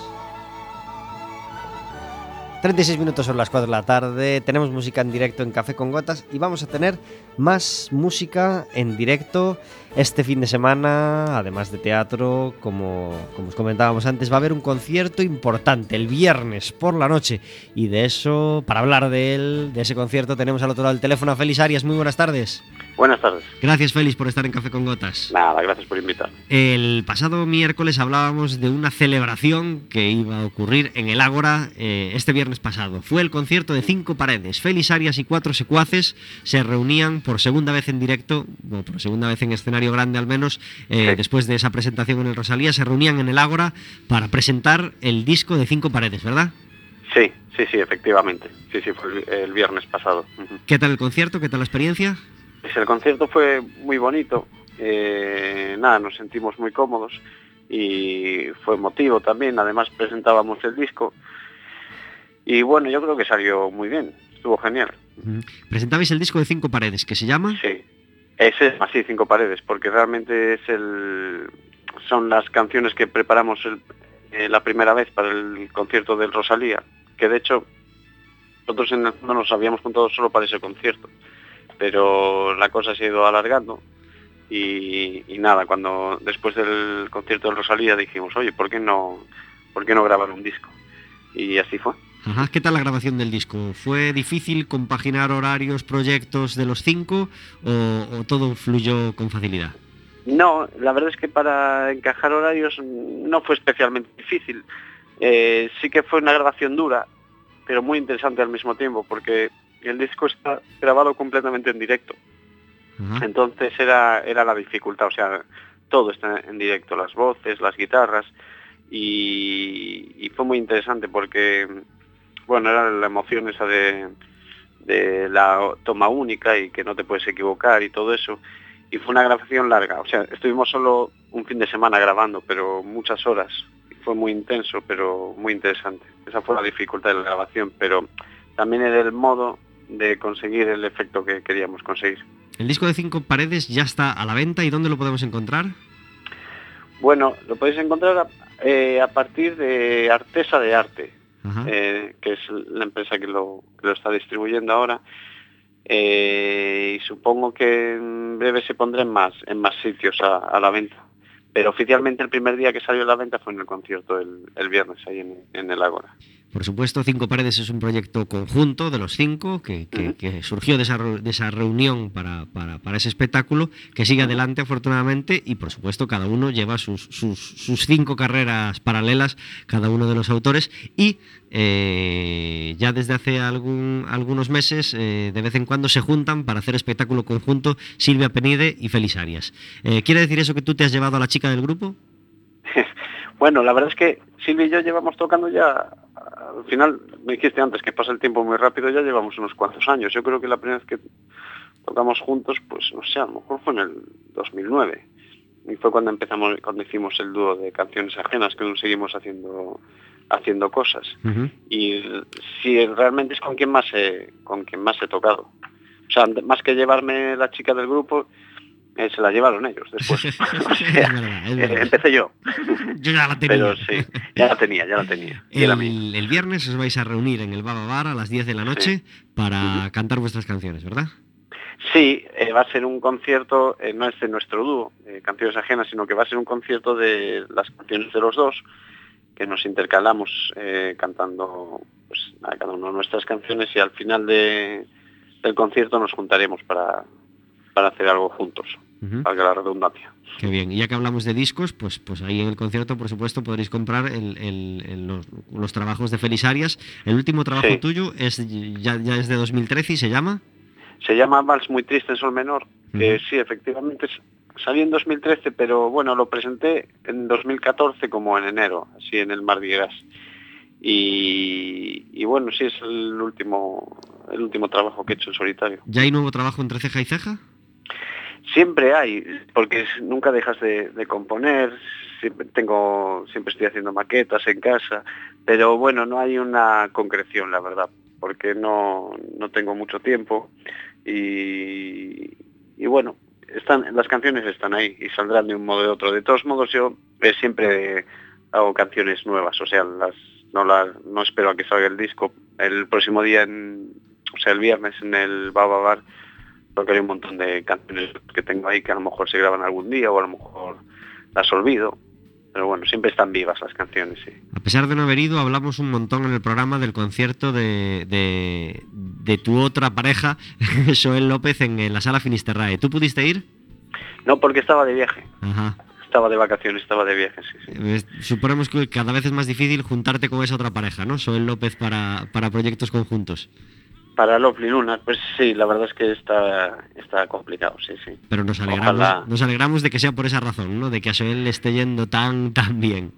36 minutos son las 4 de la tarde, tenemos música en directo en Café con Gotas y vamos a tener más música en directo este fin de semana, además de teatro, como, como os comentábamos antes, va a haber un concierto importante el viernes por la noche y de eso, para hablar de él, de ese concierto, tenemos al otro lado del teléfono a Félix Arias. Muy buenas tardes. Buenas tardes. Gracias Félix por estar en Café con Gotas. Nada, gracias por invitar. El pasado miércoles hablábamos de una celebración que iba a ocurrir en el Ágora eh, este viernes pasado. Fue el concierto de Cinco Paredes. Félix Arias y cuatro secuaces se reunían por segunda vez en directo, bueno, por segunda vez en escenario grande al menos, eh, Sí. después de esa presentación en el Rosalía, se reunían en el Ágora para presentar el disco de Cinco Paredes, ¿verdad? Sí, sí, sí, efectivamente. Sí, sí, fue el, el viernes pasado. ¿Qué tal el concierto? ¿Qué tal la experiencia? Pues el concierto fue muy bonito. eh, nada, nos sentimos muy cómodos y fue emotivo también. Además presentábamos el disco y bueno, yo creo que salió muy bien. Estuvo genial. Presentabais el disco de Cinco Paredes, que se llama... Sí. Ese es así cinco paredes, porque realmente es el son las canciones que preparamos el- eh, la primera vez para el concierto del Rosalía, que de hecho nosotros en el fondo nos habíamos juntado solo para ese concierto, pero la cosa se ha ido alargando y, y nada, cuando después del concierto del Rosalía dijimos, oye, ¿por qué no, por qué no grabar un disco? Y así fue. Ajá, ¿Qué tal la grabación del disco? ¿Fue difícil compaginar horarios, proyectos de los cinco o, o todo fluyó con facilidad? No, la verdad es que para encajar horarios no fue especialmente difícil. Eh, sí que fue una grabación dura, pero muy interesante al mismo tiempo, porque el disco está grabado completamente en directo. Entonces era, era la dificultad, o sea, todo está en directo, las voces, las guitarras, y, y fue muy interesante porque, bueno, era la emoción esa de, de la toma única y que no te puedes equivocar y todo eso. Y fue una grabación larga, o sea, estuvimos solo un fin de semana grabando, pero muchas horas. Fue muy intenso, pero muy interesante. Esa fue la dificultad de la grabación, pero también era el modo de conseguir el efecto que queríamos conseguir. El disco de Cinco Paredes ya está a la venta y ¿dónde lo podemos encontrar? Bueno, lo podéis encontrar a, eh, a partir de Artesa de Arte, eh, que es la empresa que lo, que lo está distribuyendo ahora. Eh, y supongo que en breve se pondrá en más, en más sitios a, a la venta. Pero oficialmente el primer día que salió a la venta fue en el concierto el, el viernes ahí en, en el Ágora. Por supuesto, Cinco Paredes es un proyecto conjunto de los cinco que, que- Ujú. que surgió de esa, reu- de esa reunión para, para- para ese espectáculo, que sigue adelante afortunadamente y por supuesto cada uno lleva sus, sus- sus cinco carreras paralelas, cada uno de los autores y eh, ya desde hace algún- algunos meses eh, de vez en cuando se juntan para hacer espectáculo conjunto Silvia Penide y Félix Arias. Eh, ¿Quiere decir eso que tú te has llevado a la chica del grupo? (laughs) Bueno, la verdad es que Silvia y yo llevamos tocando ya, al final, me dijiste antes que pasa el tiempo muy rápido, ya llevamos unos cuantos años. Yo creo que la primera vez que tocamos juntos, pues no sé, a lo mejor fue en el 2009. Y fue cuando empezamos, cuando hicimos el dúo de canciones ajenas, que nos seguimos haciendo haciendo cosas. Y si realmente es con quien más he, con quien más he tocado. O sea, más que llevarme la chica del grupo, eh, se la llevaron ellos después. (laughs) (laughs) O sea, verdad, eh, empecé yo. Yo ya la tenía. Pero sí, ya la tenía, ya la tenía. El, el viernes os vais a reunir en el Baba Bar a las 10 de la noche para cantar vuestras canciones, ¿verdad? Sí, eh, va a ser un concierto, eh, no es de nuestro dúo, Canciones Ajenas, sino que va a ser un concierto de las canciones de los dos, que nos intercalamos cantando pues, a cada uno nuestras canciones y al final de- del concierto nos juntaremos para, para hacer algo juntos, Ujú. valga la redundancia. Qué bien. Y ya que hablamos de discos, pues, pues ahí en el concierto, por supuesto, podréis comprar el- el- el- los, los trabajos de Félix Arias. El último trabajo Sí. tuyo es ya, ya es de 2013 y se llama. Se llama Vals muy triste en sol menor, que Ujú. sí, efectivamente salió en 2013, pero bueno, lo presenté en 2014 como en enero, así en el Mardi Gras. Y, y bueno, sí es el último el último trabajo que he hecho en solitario. ¿Ya hay nuevo trabajo entre ceja y ceja? Siempre hay, porque nunca dejas de, de componer, siempre tengo siempre estoy haciendo maquetas en casa, pero bueno, no hay una concreción, la verdad, porque no, no tengo mucho tiempo y, y bueno, están las canciones están ahí y saldrán de un modo o de otro. De todos modos, yo eh, siempre hago canciones nuevas, o sea, las no las no espero a que salga el disco. El próximo día, en, o sea, el viernes en el Baba Bar tocaré un montón de canciones que tengo ahí que a lo mejor se graban algún día o a lo mejor las olvido. Pero bueno, siempre están vivas las canciones, sí. A pesar de no haber ido, hablamos un montón en el programa del concierto de, de, de tu otra pareja, (laughs) Joel López, en, en la sala Finisterrae. ¿Tú pudiste ir? No, porque estaba de viaje. Ajá. Estaba de vacaciones, estaba de viaje, sí, sí. Suponemos que cada vez es más difícil juntarte con esa otra pareja, ¿no? Joel López para, para proyectos conjuntos. Para Lovely Luna, pues sí, la verdad es que está, está complicado, sí, sí. Pero nos alegramos, Ojalá. nos alegramos de que sea por esa razón, ¿no? De que a Joel le esté yendo tan, tan bien.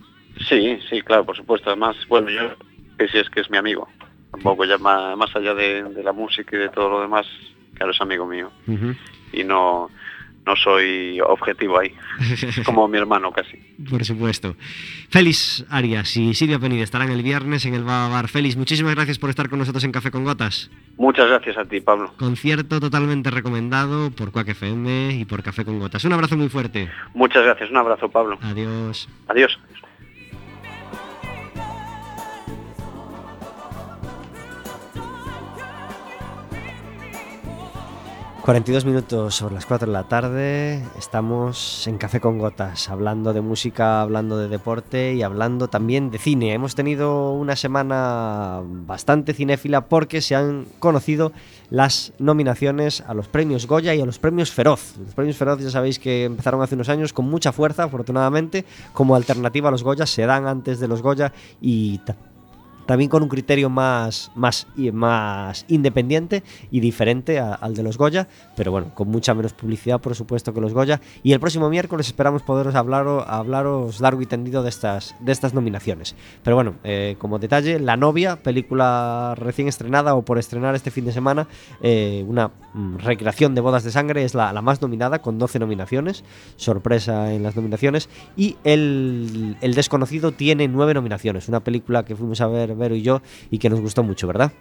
Sí, sí, claro, por supuesto. Además, bueno, yo que sí es que es mi amigo. Tampoco ya más, más allá de, de la música y de todo lo demás, claro, es amigo mío. Y no, no soy objetivo ahí. (laughs) Como mi hermano casi. Por supuesto. Félix Arias y Silvia Penide estarán el viernes en el Bar. Félix, muchísimas gracias por estar con nosotros en Café con Gotas. Muchas gracias a ti, Pablo. Concierto totalmente recomendado por Quack FM y por Café con Gotas. Un abrazo muy fuerte. Muchas gracias. Un abrazo, Pablo. Adiós. Adiós. 42 minutos sobre las 4 de la tarde, estamos en Café con Gotas, hablando de música, hablando de deporte y hablando también de cine. Hemos tenido una semana bastante cinéfila porque se han conocido las nominaciones a los premios Goya y a los premios Feroz. Los premios Feroz ya sabéis que empezaron hace unos años con mucha fuerza, afortunadamente, como alternativa a los Goya, se dan antes de los Goya y también con un criterio más, más, más independiente y diferente al de los Goya, pero bueno, con mucha menos publicidad, por supuesto, que los Goya. Y el próximo miércoles esperamos poderos hablar, hablaros largo y tendido de estas, de estas nominaciones. Pero bueno, eh, como detalle, La novia, película recién estrenada o por estrenar este fin de semana, eh, una recreación de bodas de sangre, es la, más nominada, con 12 nominaciones, sorpresa en las nominaciones. Y el, desconocido tiene 9 nominaciones, una película que fuimos a ver Vero y yo y que nos gustó mucho, ¿verdad?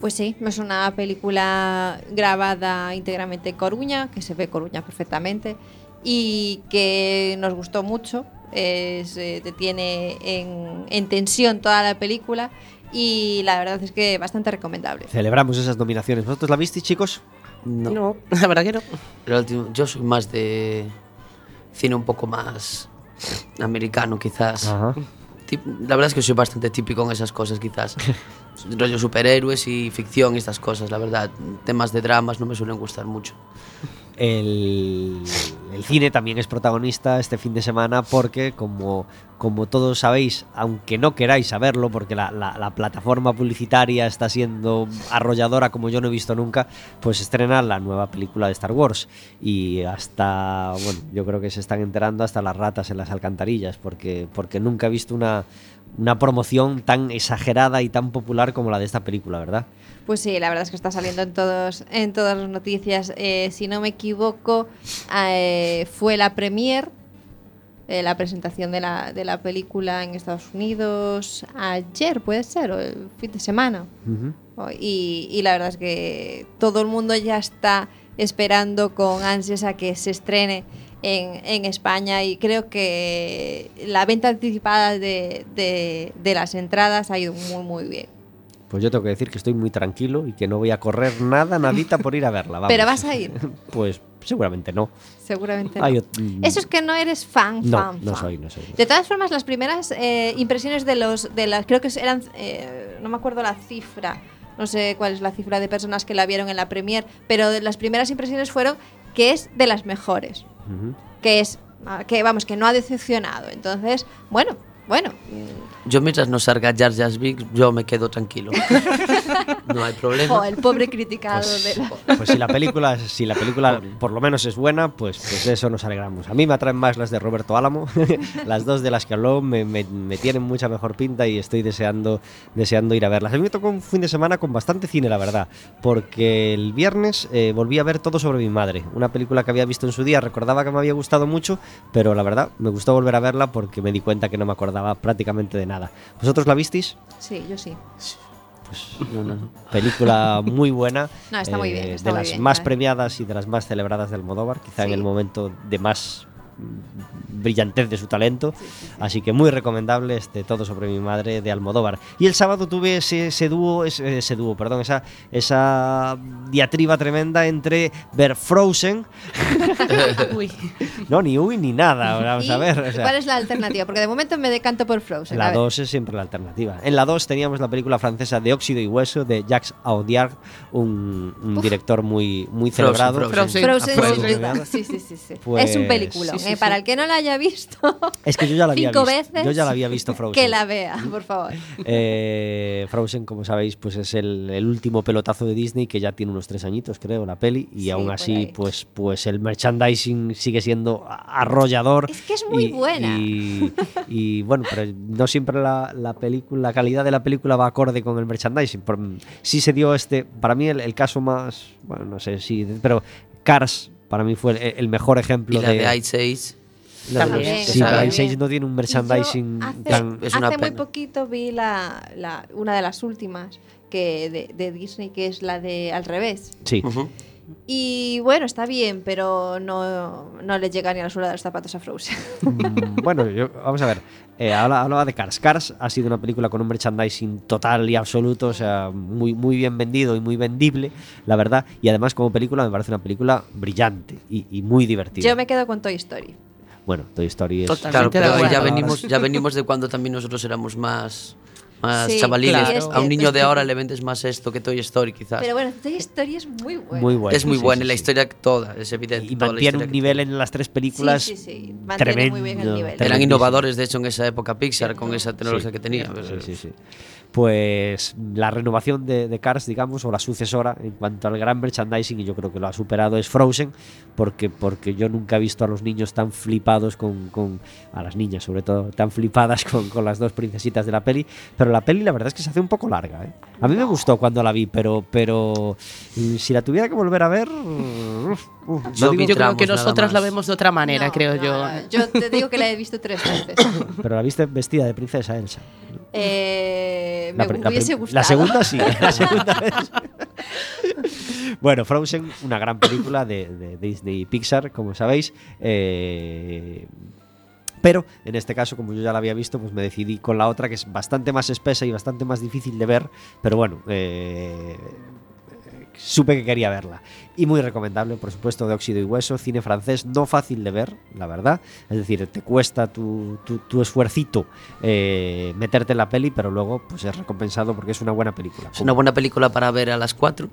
Pues sí, es una película grabada íntegramente en Coruña, que se ve Coruña perfectamente y que nos gustó mucho. Eh, te tiene en, en tensión toda la película y la verdad es que bastante recomendable. Celebramos esas nominaciones. ¿Vosotros la visteis, chicos? No. No, la verdad que no. Último- yo soy más de cine un poco más americano, quizás. Ajá. la verdad es que soy bastante típico en esas cosas, quizás. (laughs) Rollo superhéroes y ficción y estas cosas, la verdad. Temas de dramas no me suelen gustar mucho. El, el cine también es protagonista este fin de semana porque, como, como todos sabéis, aunque no queráis saberlo, porque la, la- la plataforma publicitaria está siendo arrolladora como yo no he visto nunca, pues estrena la nueva película de Star Wars. Y hasta, bueno, yo creo que se están enterando hasta las ratas en las alcantarillas, porque, porque nunca he visto una, una promoción tan exagerada y tan popular como la de esta película, ¿verdad? Pues sí, la verdad es que está saliendo en todos en todas las noticias. Eh, si no me equivoco, eh, fue la premier, eh, la presentación de la, de la película en Estados Unidos ayer, puede ser, o el fin de semana. Oh, Y, y la verdad es que todo el mundo ya está esperando con ansias a que se estrene en, en España y creo que la venta anticipada de, de- de las entradas ha ido muy muy bien. Pues yo tengo que decir que estoy muy tranquilo y que no voy a correr nada, nadita por ir a verla. (laughs) vamos. Pero vas a ir, (laughs) Pues seguramente no. seguramente. no. Ot- mm, Eso es que no eres fan, No, fan, no fan. soy, no soy. De todas formas, las primeras eh, impresiones de los, de las, creo que eran, eh, no me acuerdo la cifra, no sé cuál es la cifra de personas que la vieron en la premier, pero de las primeras impresiones fueron que es de las mejores, Que es, ah, que vamos, que no ha decepcionado. Entonces, bueno, bueno, Yo mientras no salga Jar Jar Binks, yo me quedo tranquilo. (laughs) no hay problema. jo, el pobre criticado Pues, de la- pues si la película, si la película por lo menos es buena, pues, pues de eso nos alegramos. A mí me atraen más las de Roberto Álamo, (laughs) las dos de las que habló me, me- me tienen mucha mejor pinta y estoy deseando, deseando ir a verlas. A mí me tocó un fin de semana con bastante cine, la verdad, porque el viernes eh, volví a ver Todo sobre mi madre, una película que había visto en su día, recordaba que me había gustado mucho, pero la verdad me gustó volver a verla porque me di cuenta que no me acordaba prácticamente de nada. ¿Vosotros la visteis? Sí, yo sí. Pues una película (laughs) muy buena. eh, No, está muy bien, está de muy las bien, más premiadas y de las más celebradas del Almodóvar, quizá en el momento de más brillantez de su talento. Así que muy recomendable este Todo sobre mi madre de Almodóvar. Y el sábado tuve ese, ese dúo, ese, ese dúo, perdón, esa, esa diatriba tremenda entre ver Frozen, (laughs) Uy. no, ni uy ni nada, (laughs) vamos ¿Y a ver. o sea, ¿Cuál es la alternativa? Porque de momento me decanto por Frozen. La ver. 2 es siempre la alternativa. En la 2 teníamos la película francesa de Óxido y Hueso de Jacques Audiard, un, un director muy, muy Frozen, celebrado. Frozen. Sí, sí, sí, sí. Pues- es un peliculón. Sí, ¿eh? Para el que no la haya visto, (laughs) Es que yo ya la había cinco visto. veces, Yo ya la había visto Frozen. que la vea, por favor. Eh, Frozen, como sabéis, pues es el, el último pelotazo de Disney que ya tiene unos tres añitos, creo, la peli. Y Sí, aún así, pues, pues el merchandising sigue siendo arrollador. Es que es muy y- buena. Y, y, bueno, pero no siempre la, la película, la calidad de la película va acorde con el merchandising. Por- sí se dio este, para mí el, el caso más, bueno, no sé si, pero Cars para mí fue el, el mejor ejemplo Y la de Ice Age. la de- También, sí, pero también. Ice Age no tiene un merchandising hace, tan Es una hace muy pena. poquito vi la, la- una de las últimas que de, de Disney, que es la de Al revés. sí. Ujú. Y bueno, está bien, pero no, no le llega ni a la suela de los zapatos a Frozen. Mm, bueno, yo- vamos a ver. Eh, habla- hablaba de Cars. Cars ha sido una película con un merchandising total y absoluto, o sea, muy, muy bien vendido y muy vendible, la verdad. Y además, como película, me parece una película brillante y, y muy divertida. Yo me quedo con Toy Story. Bueno, Toy Story es. Totalmente Claro, pero ya venimos, ya venimos de cuando también nosotros éramos más, más Sí, chavalines. claro. A un niño de ahora le vendes más esto que Toy Story, quizás. Pero bueno, Toy Story es muy buena. Muy buena. es muy sí, buena sí, la sí. historia toda, es evidente. Y mantiene un nivel en las tres películas. Sí, sí, tremendo, muy bien el nivel. Eran innovadores, de hecho, en esa época Pixar, con esa tecnología Sí, que tenía. sí, pero- sí, sí, sí. Pues la renovación de, de Cars, digamos, o la sucesora en cuanto al gran merchandising, y yo creo que lo ha superado, es Frozen, porque, porque yo nunca he visto a los niños tan flipados con, con- a las niñas sobre todo, tan flipadas con, con las dos princesitas de la peli, pero la peli la verdad es que se hace un poco larga. ¿eh? A mí me gustó cuando la vi, pero, pero mm, si la tuviera que volver a ver... no Yo digo- Yo creo que nosotras la vemos de otra manera, No, creo no, yo. no, Yo te digo que la he visto tres veces. (coughs) pero la viste vestida de princesa, Elsa. Eh, La me la hubiese gustado. La segunda sí, la (laughs) segunda vez. bueno, Frozen, una gran película de, de Disney y Pixar, como sabéis. eh, pero en este caso, como yo ya la había visto, pues me decidí con la otra, que es bastante más espesa y bastante más difícil de ver. Pero bueno, eh, supe que quería verla. Y muy recomendable, por supuesto, de óxido y hueso, cine francés, no fácil de ver, la verdad. Es decir, te cuesta tu, tu, tu esfuercito eh, meterte en la peli, pero luego pues es recompensado porque es una buena película. Es una buena película para ver a las 4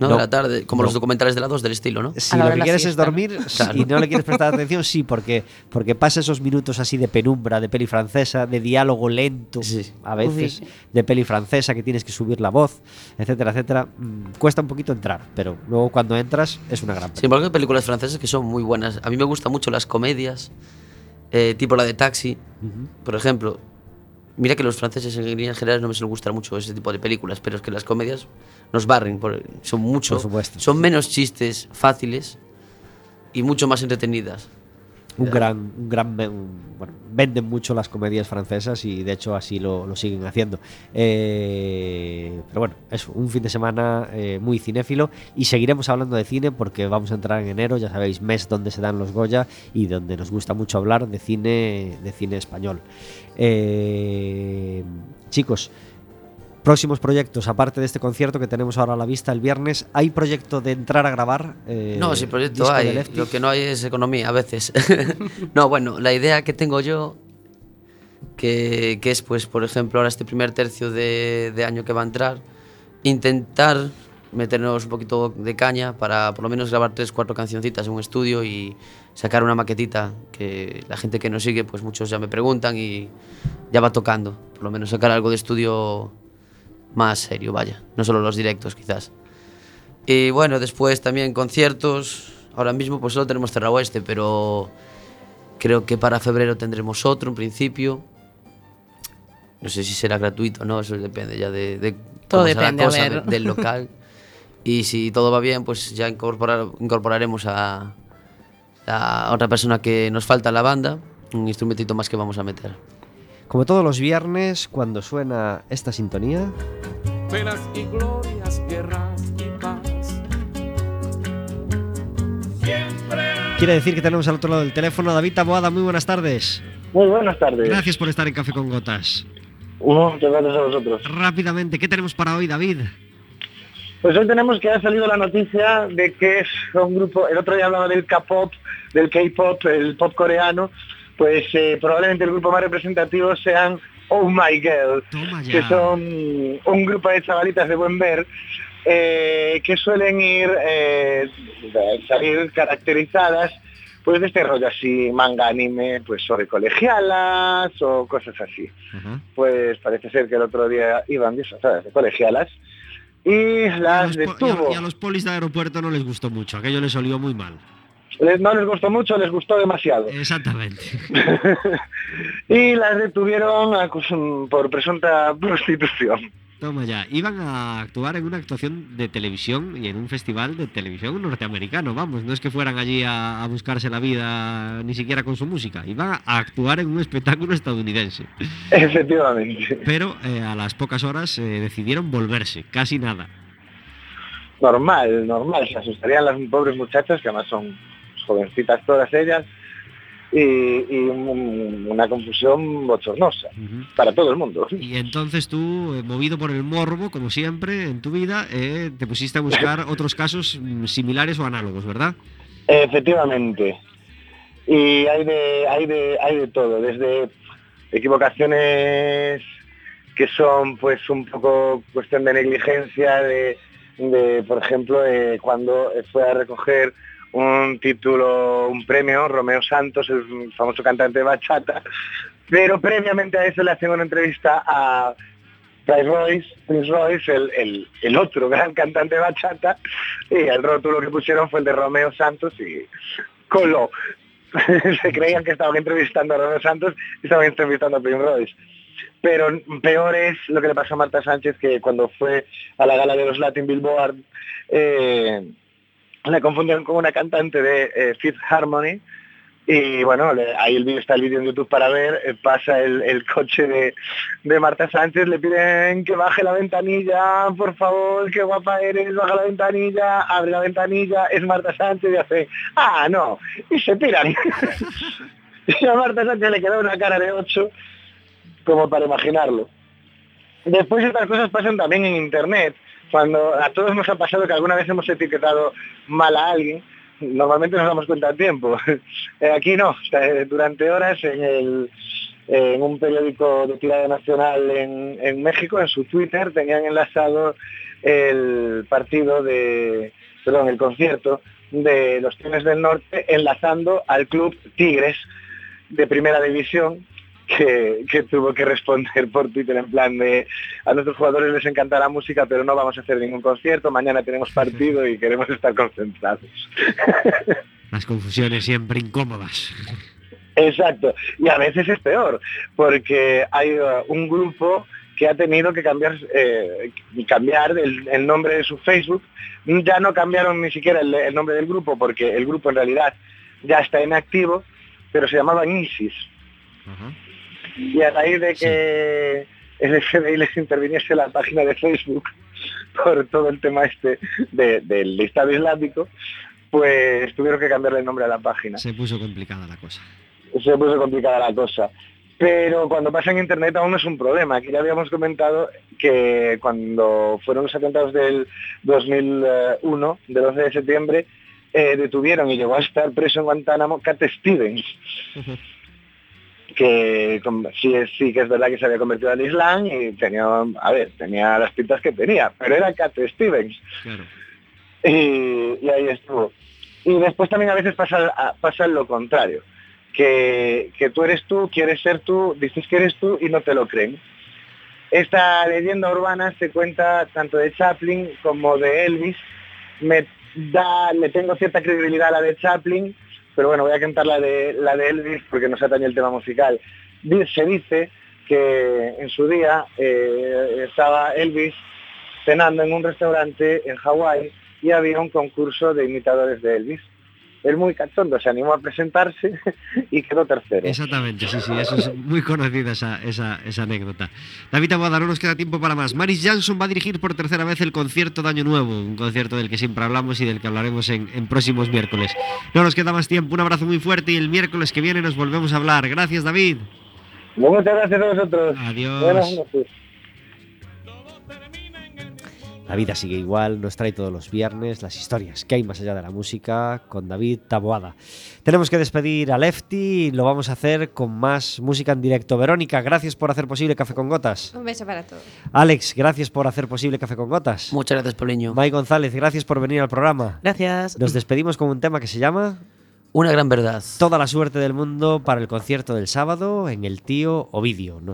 ¿no? No. de la tarde, como No. los documentales de la 2 del estilo, ¿no? Si lo que quieres siesta, es ¿no? dormir Claro. y no le quieres prestar atención, sí, porque, porque pasa esos minutos así de penumbra, de peli francesa, de diálogo lento, Sí. a veces, Uy. de peli francesa que tienes que subir la voz, etcétera, etcétera. Mm, cuesta un poquito entrar, pero luego cuando entras es una gran Sin embargo, hay películas francesas que son muy buenas. A mí me gustan mucho las comedias, eh, tipo la de Taxi, por ejemplo. Mira que los franceses en líneas generales no me suelen gustar mucho ese tipo de películas, pero es que las comedias nos barren, por- son mucho, Por supuesto. son menos chistes fáciles y mucho más entretenidas. Un gran, un gran bueno, venden mucho las comedias francesas y de hecho así lo, lo siguen haciendo. Eh, pero bueno, es un fin de semana eh, muy cinéfilo y seguiremos hablando de cine porque vamos a entrar en enero, ya sabéis, mes donde se dan los Goya y donde nos gusta mucho hablar de cine, de cine español. Eh, chicos, próximos proyectos, aparte de este concierto que tenemos ahora a la vista el viernes, ¿hay proyecto de entrar a grabar? eh, no, si proyecto hay, lo que no hay es economía a veces. (laughs) no, bueno, la idea que tengo yo, que, que es pues, por ejemplo, ahora este primer tercio de, de año que va a entrar, intentar meternos un poquito de caña para por lo menos grabar tres, cuatro cancioncitas en un estudio y sacar una maquetita que la gente que nos sigue, pues muchos ya me preguntan y ya va tocando. Por lo menos sacar algo de estudio más serio, vaya. No solo los directos, quizás. Y bueno, después también conciertos. Ahora mismo pues solo tenemos cerrado este, pero creo que para febrero tendremos otro en principio. No sé si será gratuito o no, eso depende ya de, de todo depende, la cosa, a ver. De, del local. y si todo va bien, pues ya incorporar, incorporaremos a, a otra persona que nos falta a la banda, un instrumentito más que vamos a meter. Como todos los viernes, cuando suena esta sintonía, penas y glorias, guerras y paz. quiere decir que tenemos al otro lado del teléfono a David Taboada. Muy buenas tardes. Muy buenas tardes. Gracias por estar en Café con Gotas. Muchas gracias a vosotros. Rápidamente, ¿qué tenemos para hoy, David? Pues hoy tenemos que ha salido la noticia de que es un grupo, el otro día hablaba del K-pop, del K-pop, el pop coreano, pues eh, probablemente el grupo más representativo sean Oh My Girl, que son un grupo de chavalitas de buen ver eh, que suelen ir, eh, salir caracterizadas pues de este rollo así, manga, anime, pues sobre colegialas o cosas así. Pues parece ser que el otro día iban disfrazadas de colegialas y Y a las y a- detuvo. y a los polis de aeropuerto no les gustó mucho, aquello les olió muy mal. No les gustó mucho, les gustó demasiado. Exactamente. (laughs) y las detuvieron por presunta prostitución. Toma ya. Iban a actuar en una actuación de televisión y en un festival de televisión norteamericano, vamos. No es que fueran allí a, a buscarse la vida ni siquiera con su música. Iban a actuar en un espectáculo estadounidense. Efectivamente. Pero eh, a las pocas horas eh, decidieron volverse, casi nada. Normal, normal. Se asustarían las pobres muchachas, que además son jovencitas todas ellas, y, y un- una confusión bochornosa para todo el mundo. Y entonces tú, eh, movido por el morbo, como siempre en tu vida, eh, te pusiste a buscar (laughs) otros casos mm, similares o análogos, ¿verdad? Efectivamente. Y hay de, hay de, hay de todo, desde equivocaciones que son pues un poco cuestión de negligencia, de, de, por ejemplo, eh, cuando fue a recoger un título, un premio, Romeo Santos, el famoso cantante de bachata, pero previamente a eso le hacen una entrevista a Prince Royce, Prince Royce el, el- el otro gran cantante de bachata, y el rótulo que pusieron fue el de Romeo Santos y coló. (laughs) Se creían que estaban entrevistando a Romeo Santos y estaban entrevistando a Prince Royce. Pero peor es lo que le pasó a Marta Sánchez, que cuando fue a la gala de los Latin Billboard, eh, la confundieron con una cantante de eh, Fifth Harmony, y bueno, ahí el vídeo está el vídeo en YouTube para ver, eh, pasa el, el coche de, de Marta Sánchez, le piden que baje la ventanilla, por favor, qué guapa eres, baja la ventanilla, abre la ventanilla, es Marta Sánchez y hace, ah, no, y se tiran. (laughs) y a Marta Sánchez le queda una cara de 8, como para imaginarlo. Después estas cosas pasan también en internet. Cuando a todos nos ha pasado que alguna vez hemos etiquetado mal a alguien, normalmente nos damos cuenta a tiempo. (laughs) Eh, Aquí no, eh, durante horas en, un periódico de tirada nacional en, en México, en su Twitter, tenían enlazado el partido de, perdón, el concierto de los Tigres del Norte enlazando al club Tigres de primera división que, que tuvo que responder por Twitter en plan de a nuestros jugadores les encanta la música pero no vamos a hacer ningún concierto, mañana tenemos partido y queremos estar concentrados. (laughs) Las confusiones siempre incómodas. Exacto, y a veces es peor, porque hay uh, un grupo que ha tenido que cambiar, eh, cambiar el, el nombre de su Facebook. Ya no cambiaron ni siquiera el, el nombre del grupo, porque el grupo en realidad ya está inactivo, pero se llamaban ISIS. Y a raíz de que el FBI les interviniese la página de Facebook (laughs) por todo el tema este de- del listado islámico, pues tuvieron que cambiarle el nombre a la página. Se puso complicada la cosa. se puso complicada la cosa. Pero cuando pasa en internet aún no es un problema. Aquí ya habíamos comentado que cuando fueron los atentados del 2001, del 11 de septiembre, eh, detuvieron y llegó a estar preso en Guantánamo Cat Stevens, que sí, sí que es verdad que se había convertido al Islam y tenía, a ver, tenía las pintas que tenía, pero era Cat Stevens. Claro. Y, y ahí estuvo. Y después también a veces pasa, pasa lo contrario, que, que tú eres tú, quieres ser tú, dices que eres tú y no te lo creen. Esta leyenda urbana se cuenta tanto de Chaplin como de Elvis. Me da, le tengo cierta credibilidad a la de Chaplin, pero bueno, voy a cantar la de, la de Elvis porque nos atañe el tema musical. Se dice que en su día eh, estaba Elvis cenando en un restaurante en Hawái y había un concurso de imitadores de Elvis. Él muy cachondo se animó a presentarse (laughs) y quedó tercero. Exactamente, sí, sí, eso es muy conocida esa, esa, esa anécdota. David Aguada, no nos queda tiempo para más. Maris Jansson va a dirigir por tercera vez el concierto de Año Nuevo, un concierto del que siempre hablamos y del que hablaremos en, en próximos miércoles. No nos queda más tiempo, un abrazo muy fuerte y el miércoles que viene nos volvemos a hablar. Gracias, David. Muchas gracias a vosotros. Adiós. Buenas noches. La vida sigue igual, nos trae todos los viernes las historias que hay más allá de la música con David Taboada. Tenemos que despedir a Lefty y lo vamos a hacer con más música en directo. Verónica, gracias por hacer posible Café con Gotas. Un beso para todos. Alex, gracias por hacer posible Café con Gotas. Muchas gracias, Paulinho. Mike González, gracias por venir al programa. Gracias. Nos despedimos con un tema que se llama Una gran verdad. Toda la suerte del mundo para el concierto del sábado en el tío Ovidio. Nos